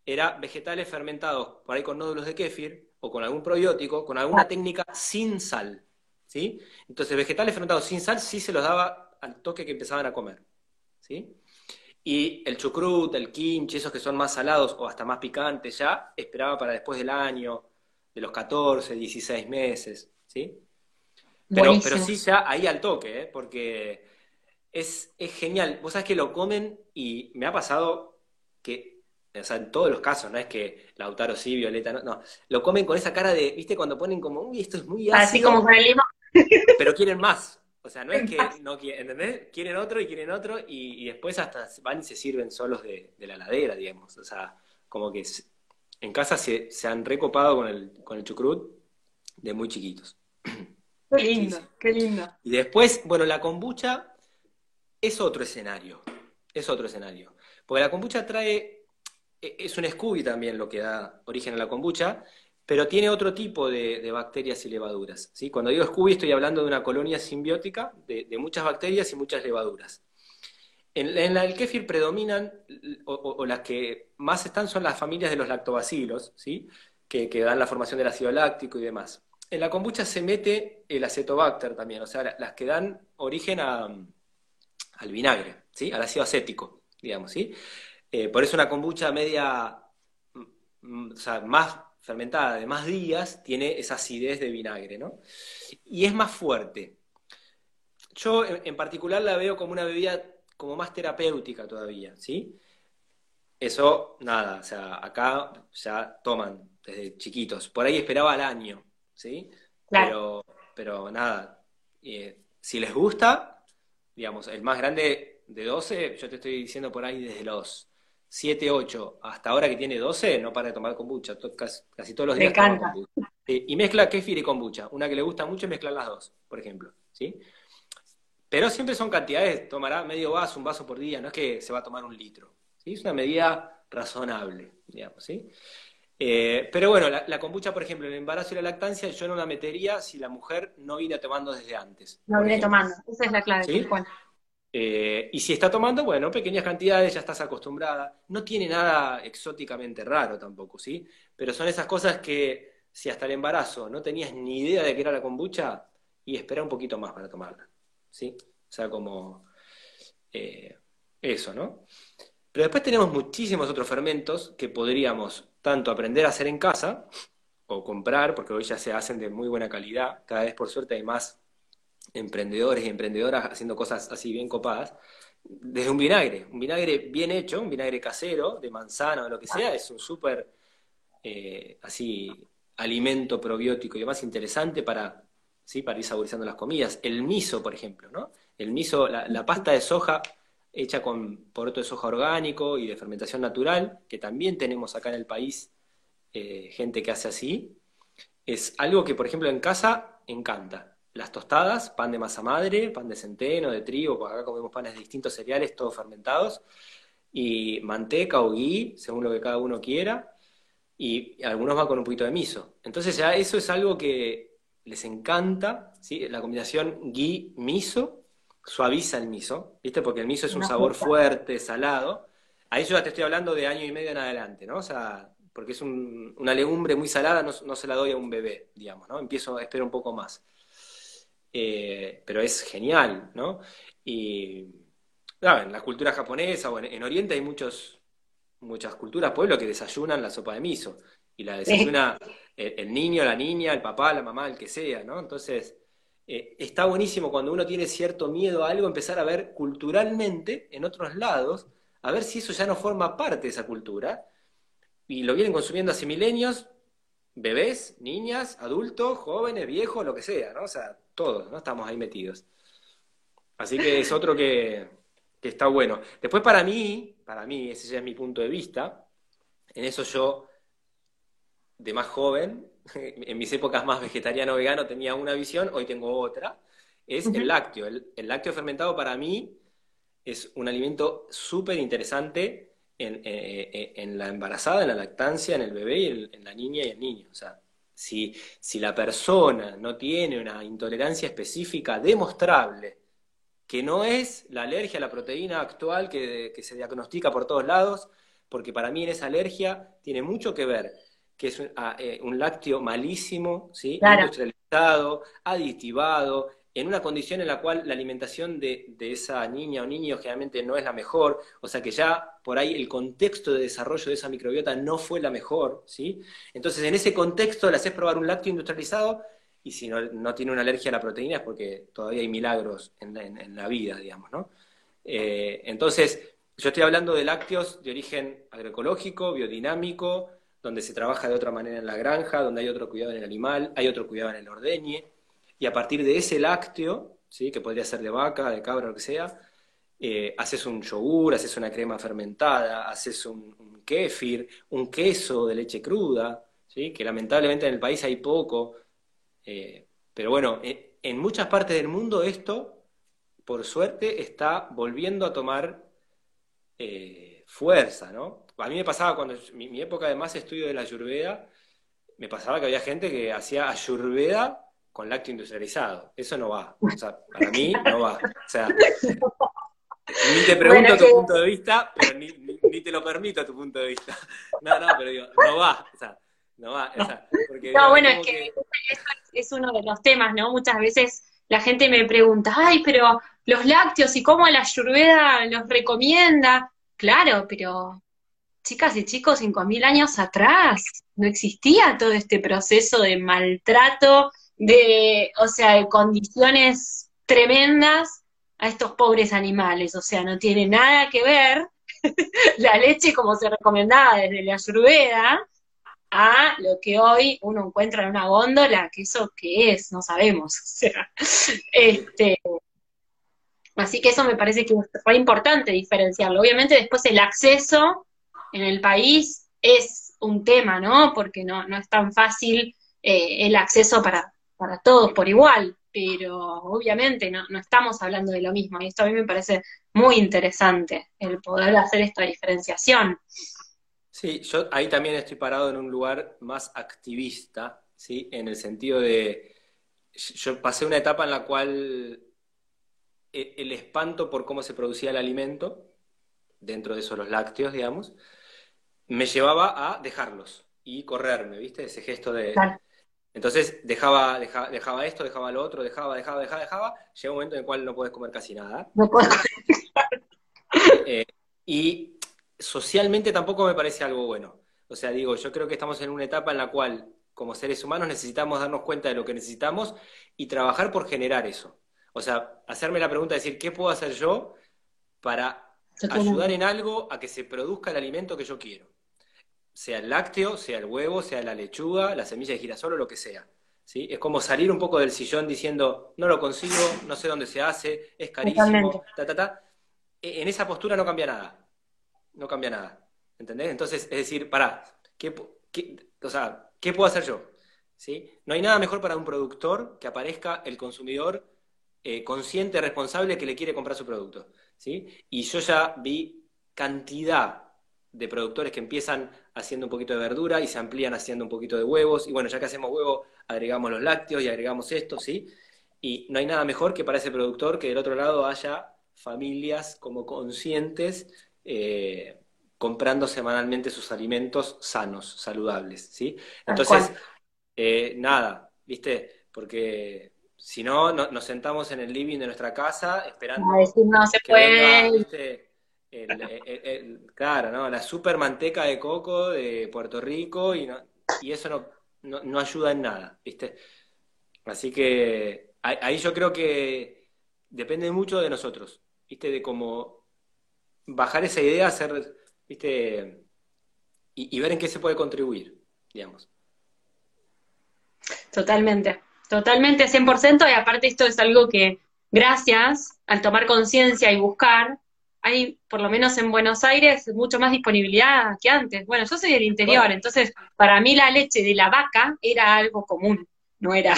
era vegetales fermentados por ahí con nódulos de kéfir o con algún probiótico, con alguna técnica sin sal. ¿sí? Entonces, vegetales fermentados sin sal sí se los daba al toque que empezaban a comer. ¿sí? Y el chucrut, el kimchi, esos que son más salados o hasta más picantes ya, esperaba para después del año, de los 14, 16 meses, ¿sí? Pero, pero sí ya ahí al toque, ¿eh? porque es, es genial. Vos sabés que lo comen y me ha pasado que, o sea, en todos los casos, no es que Lautaro sí, Violeta, no, no, lo comen con esa cara de, viste, cuando ponen como, uy, esto es muy ácido. Así como con el limón. Pero quieren más. O sea, no es que no quieren, ¿entendés? Quieren otro y quieren otro y, después hasta van y se sirven solos de, la ladera, digamos. O sea, como que en casa se, se han recopado con el, con el chucrut de muy chiquitos. Qué lindo, qué lindo. Y después, bueno, la kombucha es otro escenario. Es otro escenario. Porque la kombucha trae, e, es un Scooby también lo que da origen a la kombucha, pero tiene otro tipo de, bacterias y levaduras. ¿sí? Cuando digo Scooby estoy hablando de una colonia simbiótica de, muchas bacterias y muchas levaduras. En, el kéfir predominan, o, las que más están son las familias de los lactobacilos, ¿sí? que, dan la formación del ácido láctico y demás. En la kombucha se mete el acetobacter también, o sea, las que dan origen al vinagre, ¿sí? al ácido acético, digamos. ¿sí? Eh, por eso una kombucha media, mm, mm, o sea, más fermentada de más días tiene esa acidez de vinagre, ¿no? Y es más fuerte. Yo en particular la veo como una bebida como más terapéutica todavía, ¿sí? Eso, nada, o sea, acá ya toman desde chiquitos. Por ahí esperaba al año, ¿sí? Pero, pero nada, eh, si les gusta, digamos, el más grande de 12, yo te estoy diciendo por ahí desde los 7, 8, hasta ahora que tiene 12, no para de tomar kombucha, casi, todos los días. Me encanta. y mezcla kefir y kombucha. Una que le gusta mucho es mezclar las dos, por ejemplo. ¿sí? Pero siempre son cantidades, tomará medio vaso, un vaso por día, no es que se va a tomar un litro. ¿sí? Es una medida razonable, digamos. ¿sí? Eh, pero bueno, la, kombucha, por ejemplo, en el embarazo y la lactancia, yo no la metería si la mujer no viene tomando desde antes. No viene tomando, esa es la clave. ¿Sí? Eh, y si está tomando, bueno, pequeñas cantidades, ya estás acostumbrada. No tiene nada exóticamente raro tampoco, ¿sí? Pero son esas cosas que si hasta el embarazo no tenías ni idea de qué era la kombucha, y espera un poquito más para tomarla, ¿sí? O sea, como eh, eso, ¿no? Pero después tenemos muchísimos otros fermentos que podríamos tanto aprender a hacer en casa o comprar, porque hoy ya se hacen de muy buena calidad. Cada vez por suerte hay más emprendedores y emprendedoras haciendo cosas así bien copadas, desde un vinagre, un vinagre bien hecho, un vinagre casero, de manzana o lo que sea, es un súper, eh, así, alimento probiótico y demás interesante para, ¿sí? para ir saborizando las comidas. El miso, por ejemplo, ¿no? El miso, la, pasta de soja hecha con poroto de soja orgánico y de fermentación natural, que también tenemos acá en el país eh, gente que hace así, es algo que, por ejemplo, en casa encanta las tostadas, pan de masa madre, pan de centeno, de trigo, porque acá comemos panes de distintos cereales, todos fermentados, y manteca o ghee, según lo que cada uno quiera, y algunos van con un poquito de miso. Entonces ya eso es algo que les encanta, ¿sí? La combinación ghee-miso suaviza el miso, ¿viste? Porque el miso es un sabor fuerte, salado. Ahí yo ya te estoy hablando de año y medio en adelante, ¿no? O sea, porque es una legumbre muy salada, no, no, se la doy a un bebé, digamos, ¿no? Empiezo, espero un poco más. Eh, pero es genial, ¿no? Y en la cultura japonesa o en, Oriente hay muchos, muchas culturas, pueblos que desayunan la sopa de miso y la desayuna el, niño, la niña, el papá, la mamá, el que sea, ¿no? Entonces, eh, está buenísimo cuando uno tiene cierto miedo a algo, empezar a ver culturalmente en otros lados, a ver si eso ya no forma parte de esa cultura. Y lo vienen consumiendo hace milenios, bebés, niñas, adultos, jóvenes, viejos, lo que sea, ¿no? O sea, todos, ¿no? Estamos ahí metidos. Así que es otro que, está bueno. Después para mí, para mí, ese ya es mi punto de vista, en eso yo, de más joven, en mis épocas más vegetariano-vegano tenía una visión, hoy tengo otra, es el lácteo. El, lácteo fermentado para mí es un alimento súper interesante en, eh, eh, en, la embarazada, en la lactancia, en el bebé y en, en la niña y el niño. O sea, si, la persona no tiene una intolerancia específica demostrable, que no es la alergia a la proteína actual que, se diagnostica por todos lados, porque para mí en esa alergia tiene mucho que ver que es un, ah, eh, lácteo malísimo, ¿sí? industrializado, aditivado, en una condición en la cual la alimentación de, esa niña o niño generalmente no es la mejor, o sea que ya por ahí el contexto de desarrollo de esa microbiota no fue la mejor, ¿sí? Entonces en ese contexto le haces probar un lácteo industrializado y si no, tiene una alergia a la proteína es porque todavía hay milagros en, la vida, digamos, ¿no? Eh, entonces, yo estoy hablando de lácteos de origen agroecológico, biodinámico, donde se trabaja de otra manera en la granja, donde hay otro cuidado en el animal, hay otro cuidado en el ordeñe, y a partir de ese lácteo, ¿sí? que podría ser de vaca, de cabra, lo que sea, eh, haces un yogur, haces una crema fermentada, haces un, kéfir, un queso de leche cruda, ¿sí? que lamentablemente en el país hay poco, eh, pero bueno, eh, en muchas partes del mundo esto, por suerte, está volviendo a tomar fuerza, ¿no? A mí me pasaba cuando mi, mi, época de más estudio de la ayurveda, me pasaba que había gente que hacía ayurveda con lácteo industrializado. Eso no va. O sea, para mí no va. O sea, ni te pregunto tu punto de vista, pero ni, ni, te lo permito tu punto de vista. No, no, pero digo, no va. O sea, no va. O sea, porque, no, bueno, es que, es uno de los temas, ¿no? Muchas veces la gente me pregunta, ay, pero los lácteos y cómo la ayurveda los recomienda. Claro, pero chicas y chicos, 5.000 años atrás no existía todo este proceso de maltrato de, o sea, de condiciones tremendas a estos pobres animales. O sea, no tiene nada que ver la leche como se recomendaba desde la ayurveda a lo que hoy uno encuentra en una góndola, que eso qué es, no sabemos. O sea, este, así que eso me parece que fue importante diferenciarlo. Obviamente después el acceso en el país es un tema, ¿no? Porque no, no es tan fácil eh, el acceso para, para todos por igual, pero obviamente no, no estamos hablando de lo mismo, y esto a mí me parece muy interesante, el poder hacer esta diferenciación. Sí, yo ahí también estoy parado en un lugar más activista, ¿sí? En el sentido de, yo pasé una etapa en la cual e, el espanto por cómo se producía el alimento, dentro de eso los lácteos, digamos, me llevaba a dejarlos y correrme, ¿viste? Ese gesto de, entonces dejaba, dejaba, esto, dejaba lo otro, dejaba, dejaba, dejaba, dejaba. Llega un momento en el cual no puedes comer casi nada. No puedes eh, y socialmente tampoco me parece algo bueno. O sea, digo, yo creo que estamos en una etapa en la cual, como seres humanos, necesitamos darnos cuenta de lo que necesitamos y trabajar por generar eso. O sea, hacerme la pregunta de decir, ¿qué puedo hacer yo para ayudar en algo a que se produzca el alimento que yo quiero? Sea el lácteo, sea el huevo, sea la lechuga, la semilla de girasol o lo que sea. ¿sí? Es como salir un poco del sillón diciendo, no lo consigo, no sé dónde se hace, es carísimo, ta, ta, ta. E, en esa postura no cambia nada. No cambia nada. ¿Entendés? Entonces, es decir, pará, ¿qué, o sea, ¿qué puedo hacer yo? ¿Sí? No hay nada mejor para un productor que aparezca el consumidor eh, consciente, responsable, que le quiere comprar su producto. ¿sí? Y yo ya vi cantidad de productores que empiezan haciendo un poquito de verdura y se amplían haciendo un poquito de huevos. Y bueno, ya que hacemos huevo, agregamos los lácteos y agregamos esto, ¿sí? Y no hay nada mejor que para ese productor que del otro lado haya familias como conscientes eh, comprando semanalmente sus alimentos sanos, saludables, ¿sí? Entonces, eh, nada, ¿viste? Porque si no, nos sentamos en el living de nuestra casa esperando no, se puede claro, ¿no? La super manteca de coco de Puerto Rico y, y eso no, no, ayuda en nada, ¿viste? Así que ahí yo creo que depende mucho de nosotros, ¿viste? De cómo bajar esa idea, hacer, ¿viste? Y, y ver en qué se puede contribuir, digamos. Totalmente, totalmente, 100%, y aparte esto es algo que gracias al tomar conciencia y buscar, hay, por lo menos en Buenos Aires, mucho más disponibilidad que antes. Bueno, yo soy del interior, entonces para mí la leche de la vaca era algo común, no era,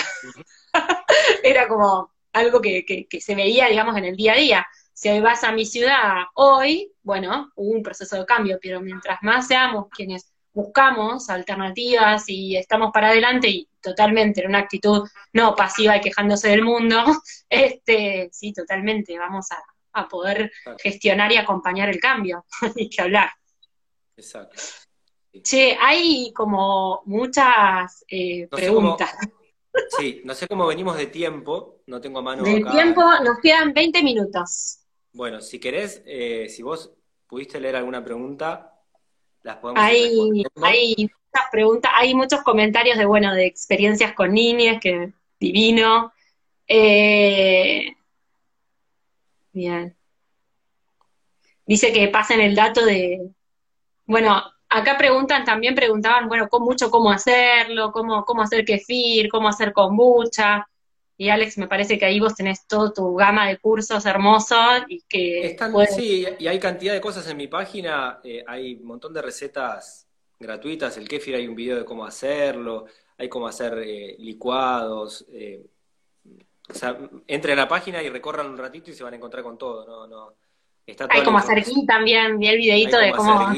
era como algo que, que, se veía, digamos, en el día a día. Si hoy vas a mi ciudad hoy, bueno, hubo un proceso de cambio, pero mientras más seamos quienes buscamos alternativas y estamos para adelante y totalmente en una actitud no pasiva y quejándose del mundo, este, sí, totalmente, vamos a, a poder gestionar y acompañar el cambio, hay que hablar. Exacto. Che, hay como muchas eh, preguntas. Sí, no sé cómo venimos de tiempo, no tengo a mano. De tiempo nos quedan 20 minutos. Bueno, si querés, eh, si vos pudiste leer alguna pregunta, las podemos Hay, hay muchas preguntas, hay muchos comentarios de, bueno, de experiencias con niñas, que divino. Eh, bien. Dice que pasen el dato de, bueno, acá preguntan, también preguntaban, bueno, con mucho cómo hacerlo, cómo, cómo hacer kefir, cómo hacer kombucha. Y Alex, me parece que ahí vos tenés toda tu gama de cursos hermosos y que... Sí, y hay cantidad de cosas en mi página, eh, hay un montón de recetas gratuitas, el kefir hay un video de cómo hacerlo, hay cómo hacer eh, licuados, eh, o sea, entren a la página y recorran un ratito y se van a encontrar con todo, no, no, hay como hacer gui también, vi el videito de cómo...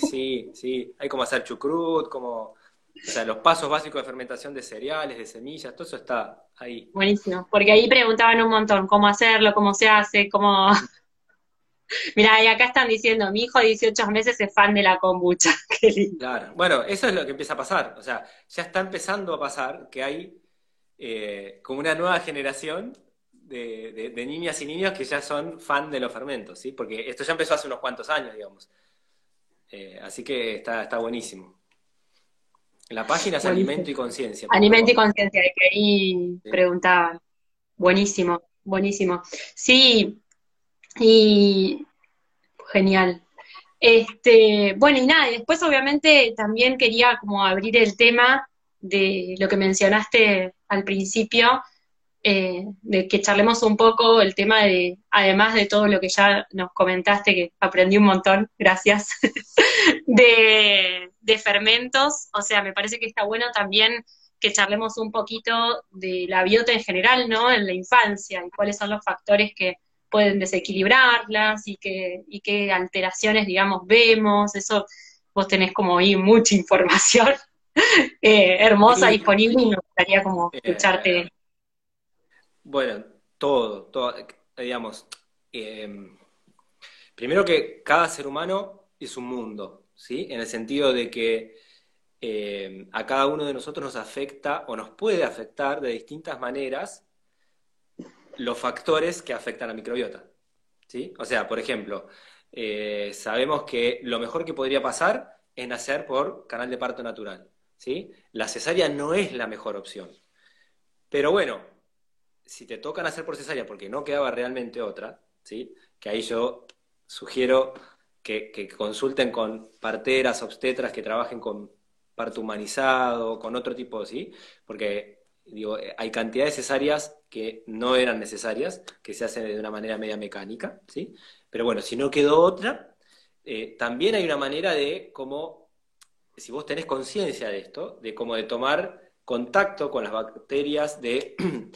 sí, sí, hay como hacer chucrut, como... O sea, los pasos básicos de fermentación de cereales, de semillas, todo eso está ahí. Buenísimo, porque ahí preguntaban un montón cómo hacerlo, cómo se hace, cómo... Mira, y acá están diciendo, mi hijo de 18 meses es fan de la kombucha. Qué lindo. Claro, bueno, eso es lo que empieza a pasar. O sea, ya está empezando a pasar que hay eh, como una nueva generación de, niñas y niños que ya son fan de los fermentos, ¿sí? Porque esto ya empezó hace unos cuantos años, digamos. Eh, así que está, está buenísimo. La página es Alimento y Conciencia. Alimento y Conciencia, de que ahí preguntaban. Buenísimo, buenísimo. Sí, y genial. Este, bueno, y nada, después obviamente también quería como abrir el tema de lo que mencionaste al principio, eh, de que charlemos un poco el tema de, además de todo lo que ya nos comentaste, que aprendí un montón, gracias, de, fermentos, o sea, me parece que está bueno también que charlemos un poquito de la biota en general, ¿no? En la infancia, y cuáles son los factores que pueden desequilibrarlas y qué, y qué alteraciones, digamos, vemos, eso vos tenés como ahí mucha información eh, hermosa disponible y me gustaría como eh, escucharte bueno, todo, todo, digamos, em, primero que cada ser humano es un mundo, ¿sí? En el sentido de que em, a cada uno de nosotros nos afecta o nos puede afectar de distintas maneras los factores que afectan a la microbiota, ¿sí? O sea, por ejemplo, eh, sabemos que lo mejor que podría pasar es nacer por canal de parto natural, ¿sí? La cesárea no es la mejor opción. Pero bueno, si te tocan hacer por cesárea porque no quedaba realmente otra, ¿sí? que ahí yo sugiero que, consulten con parteras, obstetras que trabajen con parto humanizado, con otro tipo, ¿sí? Porque digo, hay cantidad de cesáreas que no eran necesarias, que se hacen de una manera media mecánica, ¿sí? Pero bueno, si no quedó otra, eh, también hay una manera de cómo, si vos tenés conciencia de esto, de cómo de tomar contacto con las bacterias de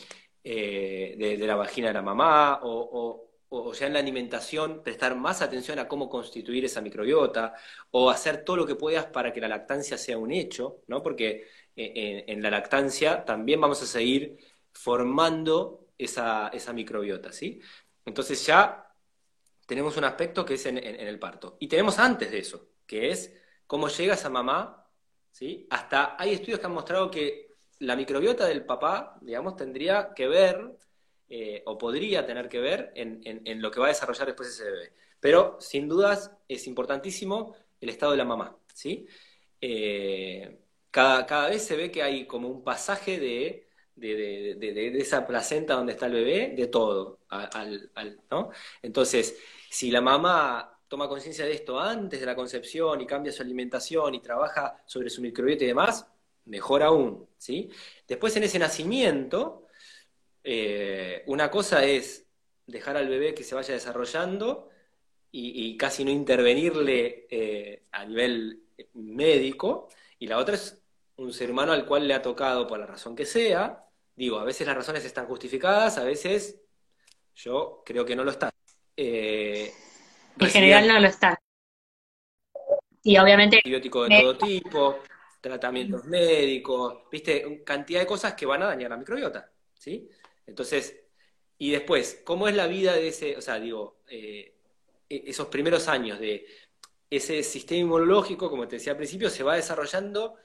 Eh, de, la vagina de la mamá, o, ya en la alimentación prestar más atención a cómo constituir esa microbiota, o hacer todo lo que puedas para que la lactancia sea un hecho, ¿no? Porque eh, en, la lactancia también vamos a seguir formando esa, microbiota, ¿sí? Entonces ya tenemos un aspecto que es en, el parto. Y tenemos antes de eso, que es cómo llega esa mamá, ¿sí? Hasta hay estudios que han mostrado que la microbiota del papá, digamos, tendría que ver, eh, o podría tener que ver, en, lo que va a desarrollar después ese bebé. Pero, sin dudas, es importantísimo el estado de la mamá, ¿sí? Eh, cada, vez se ve que hay como un pasaje de, esa placenta donde está el bebé, de todo, ¿no? Entonces, si la mamá toma conciencia de esto antes de la concepción y cambia su alimentación y trabaja sobre su microbiota y demás, mejor aún, ¿sí? Después en ese nacimiento, eh, una cosa es dejar al bebé que se vaya desarrollando y, casi no intervenirle eh, a nivel médico, y la otra es un ser humano al cual le ha tocado por la razón que sea, digo, a veces las razones están justificadas, a veces yo creo que no lo están. Eh, en general no lo están. Y obviamente... Antibiótico de todo tipo, tratamientos médicos, viste, cantidad de cosas que van a dañar la microbiota, ¿sí? Entonces, y después, ¿cómo es la vida de ese, o sea, digo, eh, e, esos primeros años de ese sistema inmunológico, como te decía al principio, se va desarrollando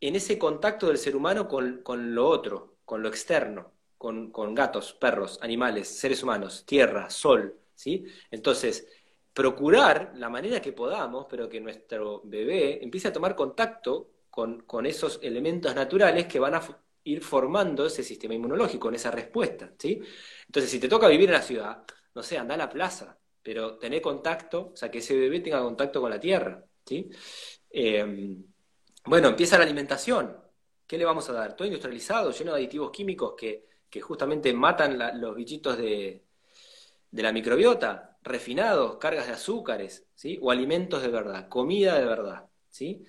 en ese contacto del ser humano con, lo otro, con lo externo, con, con gatos, perros, animales, seres humanos, tierra, sol, ¿sí? Entonces, procurar la manera que podamos, pero que nuestro bebé empiece a tomar contacto con, con esos elementos naturales que van a ir formando ese sistema inmunológico, en esa respuesta, ¿sí? Entonces, si te toca vivir en la ciudad, no sé, anda a la plaza, pero tener contacto, o sea, que ese bebé tenga contacto con la tierra, ¿sí? Eh, bueno, empieza la alimentación. ¿Qué le vamos a dar? Todo industrializado, lleno de aditivos químicos que, justamente matan los bichitos de, de la microbiota, refinados, cargas de azúcares, ¿sí? O alimentos de verdad, comida de verdad, ¿sí?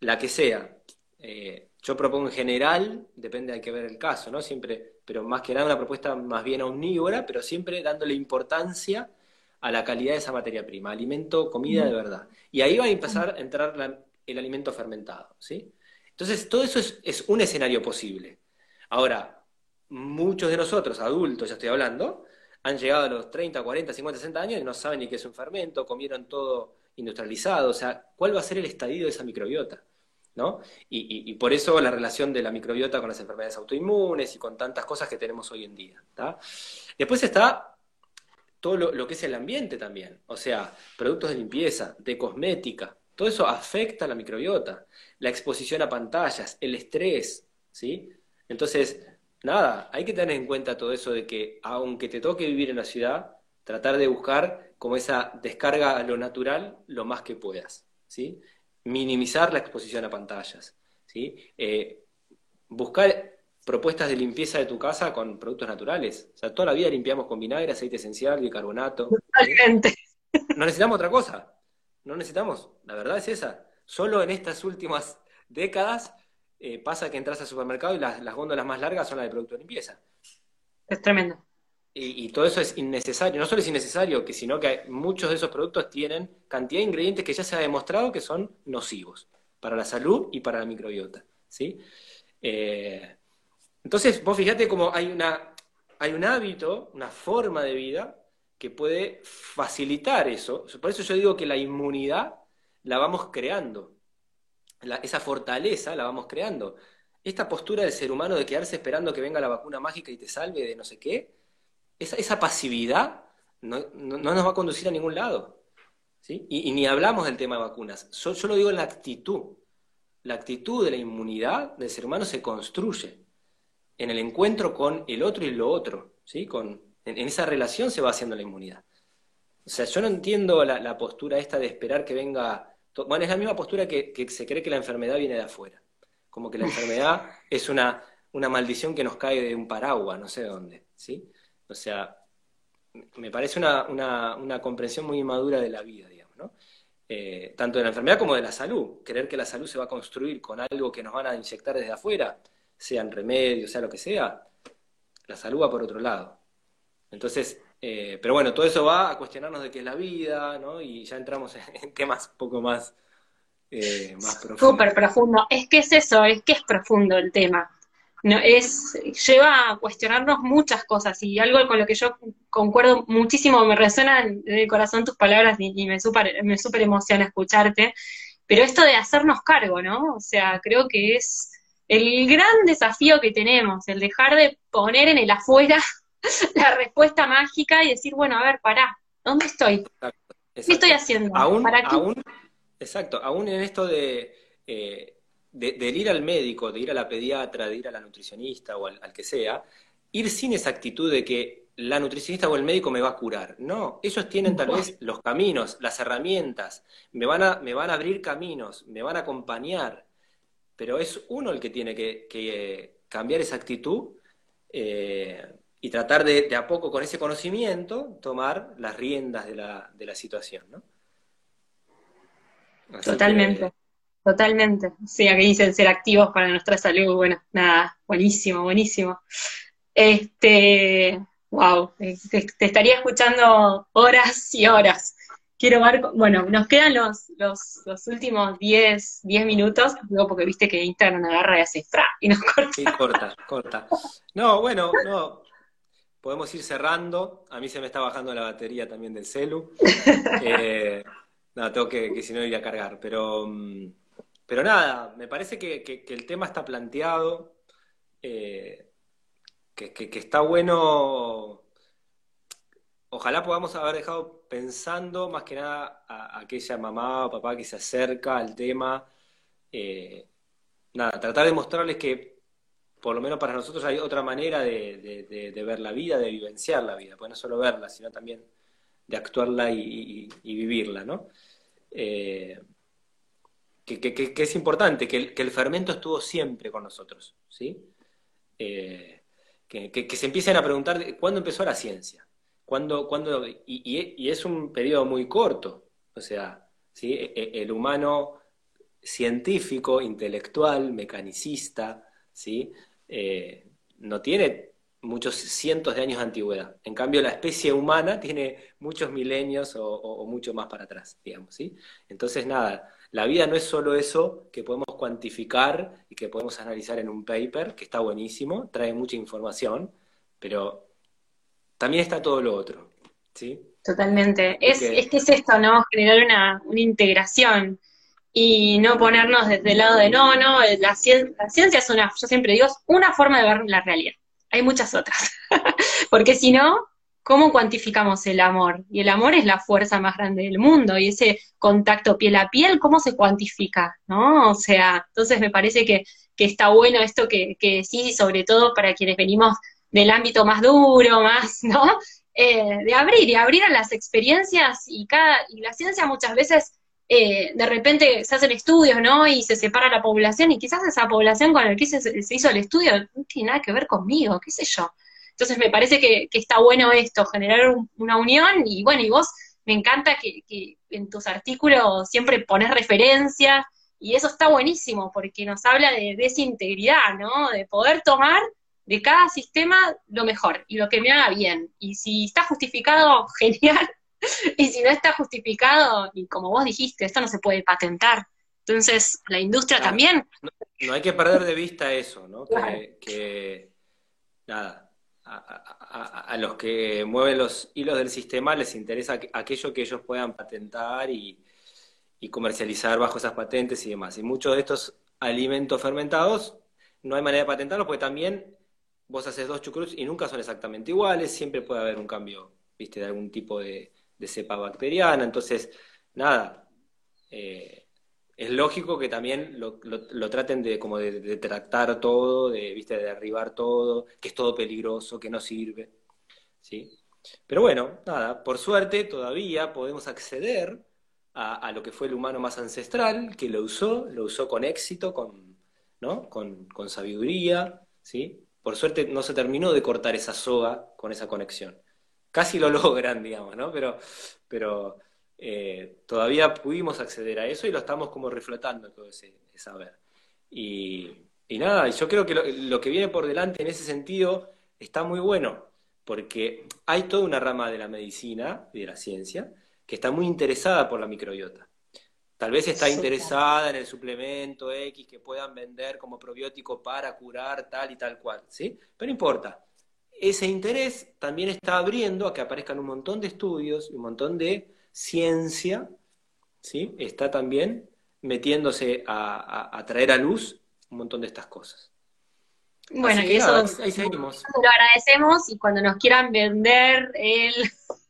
La que sea. Eh, yo propongo en general, depende, hay que ver el caso, ¿no? Siempre, pero más que nada una propuesta más bien omnívora, pero siempre dándole importancia a la calidad de esa materia prima, alimento, comida de verdad. Y ahí va a empezar a entrar el alimento fermentado, ¿sí? Entonces, todo eso es, es, un escenario posible. Ahora, muchos de nosotros, adultos, ya estoy hablando, han llegado a los 30, 40, 50, 60 años y no saben ni qué es un fermento, comieron todo industrializado, o sea, ¿cuál va a ser el estadio de esa microbiota? ¿No? Y, por eso la relación de la microbiota con las enfermedades autoinmunes y con tantas cosas que tenemos hoy en día. Después está todo lo, que es el ambiente también, o sea, productos de limpieza, de cosmética, todo eso afecta a la microbiota, la exposición a pantallas, el estrés, ¿sí? Entonces, nada, hay que tener en cuenta todo eso de que aunque te toque vivir en la ciudad, tratar de buscar como esa descarga a lo natural lo más que puedas, ¿sí? Minimizar la exposición a pantallas, ¿sí? Eh, buscar propuestas de limpieza de tu casa con productos naturales. O sea, toda la vida limpiamos con vinagre, aceite esencial, bicarbonato. Totalmente. No necesitamos otra cosa. No necesitamos. La verdad es esa. Solo en estas últimas décadas eh, pasa que entras al supermercado y las, góndolas más largas son las de producto de limpieza. Es tremendo. Y, todo eso es innecesario. No solo es innecesario, que sino que muchos de esos productos tienen cantidad de ingredientes que ya se ha demostrado que son nocivos para la salud y para la microbiota. ¿sí? Eh, entonces, vos fíjate cómo hay, una, hay un hábito, una forma de vida que puede facilitar eso. Por eso yo digo que la inmunidad la vamos creando esa fortaleza la vamos creando. Esta postura del ser humano de quedarse esperando que venga la vacuna mágica y te salve de no sé qué, esa, esa pasividad no, nos va a conducir a ningún lado. ¿sí? Y, ni hablamos del tema de vacunas. Yo, lo digo en la actitud. La actitud de la inmunidad del ser humano se construye en el encuentro con el otro y lo otro. ¿sí? Con, en, esa relación se va haciendo la inmunidad. O sea, yo no entiendo la, la postura esta de esperar que venga bueno, es la misma postura que, se cree que la enfermedad viene de afuera. Como que la enfermedad es una, una maldición que nos cae de un paraguas, no sé de dónde. ¿sí? O sea, me parece una, una, comprensión muy inmadura de la vida, digamos, ¿no? Eh, tanto de la enfermedad como de la salud. Creer que la salud se va a construir con algo que nos van a inyectar desde afuera, sean remedios, sea lo que sea, la salud va por otro lado. Entonces, eh, pero bueno, todo eso va a cuestionarnos de qué es la vida, ¿no? Y ya entramos en, temas un poco más, eh, más profundos. Súper profundo. Es que es eso, es que es profundo el tema. No, es, lleva a cuestionarnos muchas cosas y algo con lo que yo concuerdo muchísimo, me resuenan en el corazón tus palabras y, me súper me super emociona escucharte, pero esto de hacernos cargo, ¿no? O sea, creo que es el gran desafío que tenemos, el dejar de poner en el afuera la respuesta mágica y decir, bueno, a ver, pará, ¿dónde estoy? ¿Qué estoy haciendo? Aún, exacto, aún en esto de, eh, de, ir al médico, de ir a la pediatra, de ir a la nutricionista o al, que sea, ir sin esa actitud de que la nutricionista o el médico me va a curar. No, ellos tienen tal vez los caminos, las herramientas, me van a, me van a abrir caminos, me van a acompañar, pero es uno el que tiene que, que cambiar esa actitud eh, y tratar de, a poco con ese conocimiento tomar las riendas de la, de la situación, ¿no? totalmente, totalmente. Sí, aquí dicen ser activos para nuestra salud, bueno, nada, buenísimo, buenísimo. Este, wow, te, estaría escuchando horas y horas. Quiero ver, bueno, nos quedan los, los, los últimos 10, 10 minutos, digo porque viste que Instagram agarra y hace fra y nos corta. Sí, corta, corta. No, bueno, no, podemos ir cerrando. A mí se me está bajando la batería también del celu. Eh, no, tengo que, si no ir a cargar. Pero, mm, pero nada, me parece que, el tema está planteado. Eh, que, está bueno. Ojalá podamos haber dejado pensando más que nada a, aquella mamá o papá que se acerca al tema. Eh, nada, tratar de mostrarles que por lo menos para nosotros hay otra manera de, ver la vida, de vivenciar la vida, pues no solo verla, sino también de actuarla y, vivirla, ¿no? Eh, que, es importante, que el, fermento estuvo siempre con nosotros, ¿sí? Eh, que, se empiecen a preguntar cuándo empezó la ciencia, ¿Cuándo, cuándo, y, es un periodo muy corto, o sea, ¿sí? E, e, el humano científico, intelectual, mecanicista, ¿sí? Eh, no tiene muchos cientos de años de antigüedad. En cambio, la especie humana tiene muchos milenios o, mucho más para atrás, digamos, ¿sí? Entonces, nada, la vida no es solo eso que podemos cuantificar y que podemos analizar en un paper, que está buenísimo, trae mucha información, pero también está todo lo otro, ¿sí? Totalmente. Es, es que es esto, ¿no? Generar una, una integración y no ponernos desde el lado de no, no, la, la ciencia es una, yo siempre digo, es una forma de ver la realidad hay muchas otras. Porque si no, ¿cómo cuantificamos el amor? Y el amor es la fuerza más grande del mundo, y ese contacto piel a piel, ¿cómo se cuantifica? ¿No? O sea, entonces me parece que, está bueno esto que, que sí, sobre todo para quienes venimos del ámbito más duro, más, ¿no? Eh, de abrir y abrir a las experiencias y cada, y la ciencia muchas veces eh, de repente se hacen estudios, ¿no? Y se separa la población y quizás esa población con la que se, hizo el estudio no tiene nada que ver conmigo, qué sé yo. Entonces me parece que, está bueno esto, generar una unión y bueno, y vos me encanta que, en tus artículos siempre pones referencias y eso está buenísimo porque nos habla de, de esa integridad, ¿no? De poder tomar de cada sistema lo mejor y lo que me haga bien. Y si está justificado, genial, y si no está justificado, y como vos dijiste, esto no se puede patentar. Entonces, la industria también. No, hay que perder de vista eso, ¿no? Que, nada, a, los que mueven los hilos del sistema les interesa aquello que ellos puedan patentar y, comercializar bajo esas patentes y demás. Y muchos de estos alimentos fermentados no hay manera de patentarlos porque también vos haces dos chucrut y nunca son exactamente iguales, siempre puede haber un cambio, viste, de algún tipo de, de cepa bacteriana. Entonces, nada, eh, es lógico que también lo, traten de como de, tratar todo, de, ¿viste? de derribar todo, que es todo peligroso, que no sirve. ¿sí? Pero bueno, nada, por suerte todavía podemos acceder a, lo que fue el humano más ancestral, que lo usó, lo usó con éxito, con, ¿no? con, con sabiduría, ¿sí? Por suerte no se terminó de cortar esa soga con esa conexión casi lo logran, digamos, ¿no? Pero, pero eh, todavía pudimos acceder a eso y lo estamos como reflotando todo ese, saber. Y, nada, yo creo que lo, que viene por delante en ese sentido está muy bueno, porque hay toda una rama de la medicina y de la ciencia que está muy interesada por la microbiota. Tal vez está interesada en el suplemento X que puedan vender como probiótico para curar tal y tal cual, ¿sí? Pero no importa ese interés también está abriendo a que aparezcan un montón de estudios, un montón de ciencia, ¿sí? Está también metiéndose a, traer a luz un montón de estas cosas. Bueno, y eso ahí, seguimos. lo agradecemos y cuando nos quieran vender el...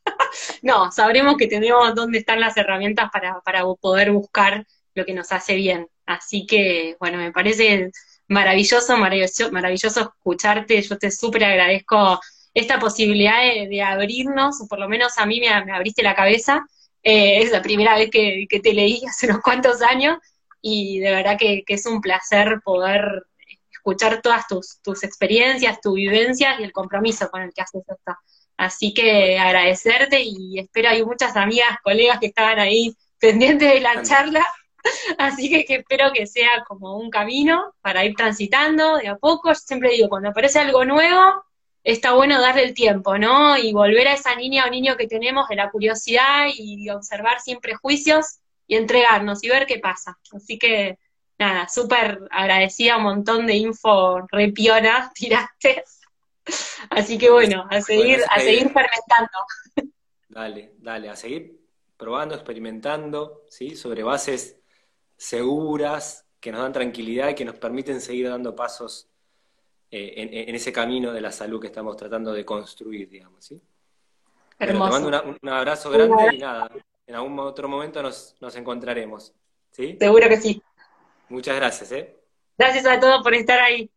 no, sabremos que tenemos dónde están las herramientas para, para poder buscar lo que nos hace bien. Así que, bueno, me parece maravilloso, maravilloso, maravilloso escucharte. Yo te súper agradezco esta posibilidad de, abrirnos, o por lo menos a mí me, abriste la cabeza. Eh, es la primera vez que, te leí hace unos cuantos años y de verdad que, es un placer poder escuchar todas tus, tus experiencias, tu vivencia y el compromiso con el que haces esto. Así que agradecerte y espero hay muchas amigas, colegas que estaban ahí pendientes de la charla Así que, espero que sea como un camino para ir transitando de a poco. siempre digo, cuando aparece algo nuevo, está bueno darle el tiempo, ¿no? Y volver a esa niña o niño que tenemos de la curiosidad y observar sin prejuicios y entregarnos y ver qué pasa. Así que, nada, súper agradecida, un montón de info repiona tiraste. Así que bueno, a seguir, a seguir fermentando. Dale, dale, a seguir probando, experimentando, ¿sí? Sobre bases seguras, que nos dan tranquilidad y que nos permiten seguir dando pasos eh, en, ese camino de la salud que estamos tratando de construir, digamos, ¿sí? Hermoso. Te mando un abrazo grande y nada, en algún otro momento nos, nos encontraremos, ¿sí? Seguro que sí. Muchas gracias. ¿eh? Gracias a todos por estar ahí.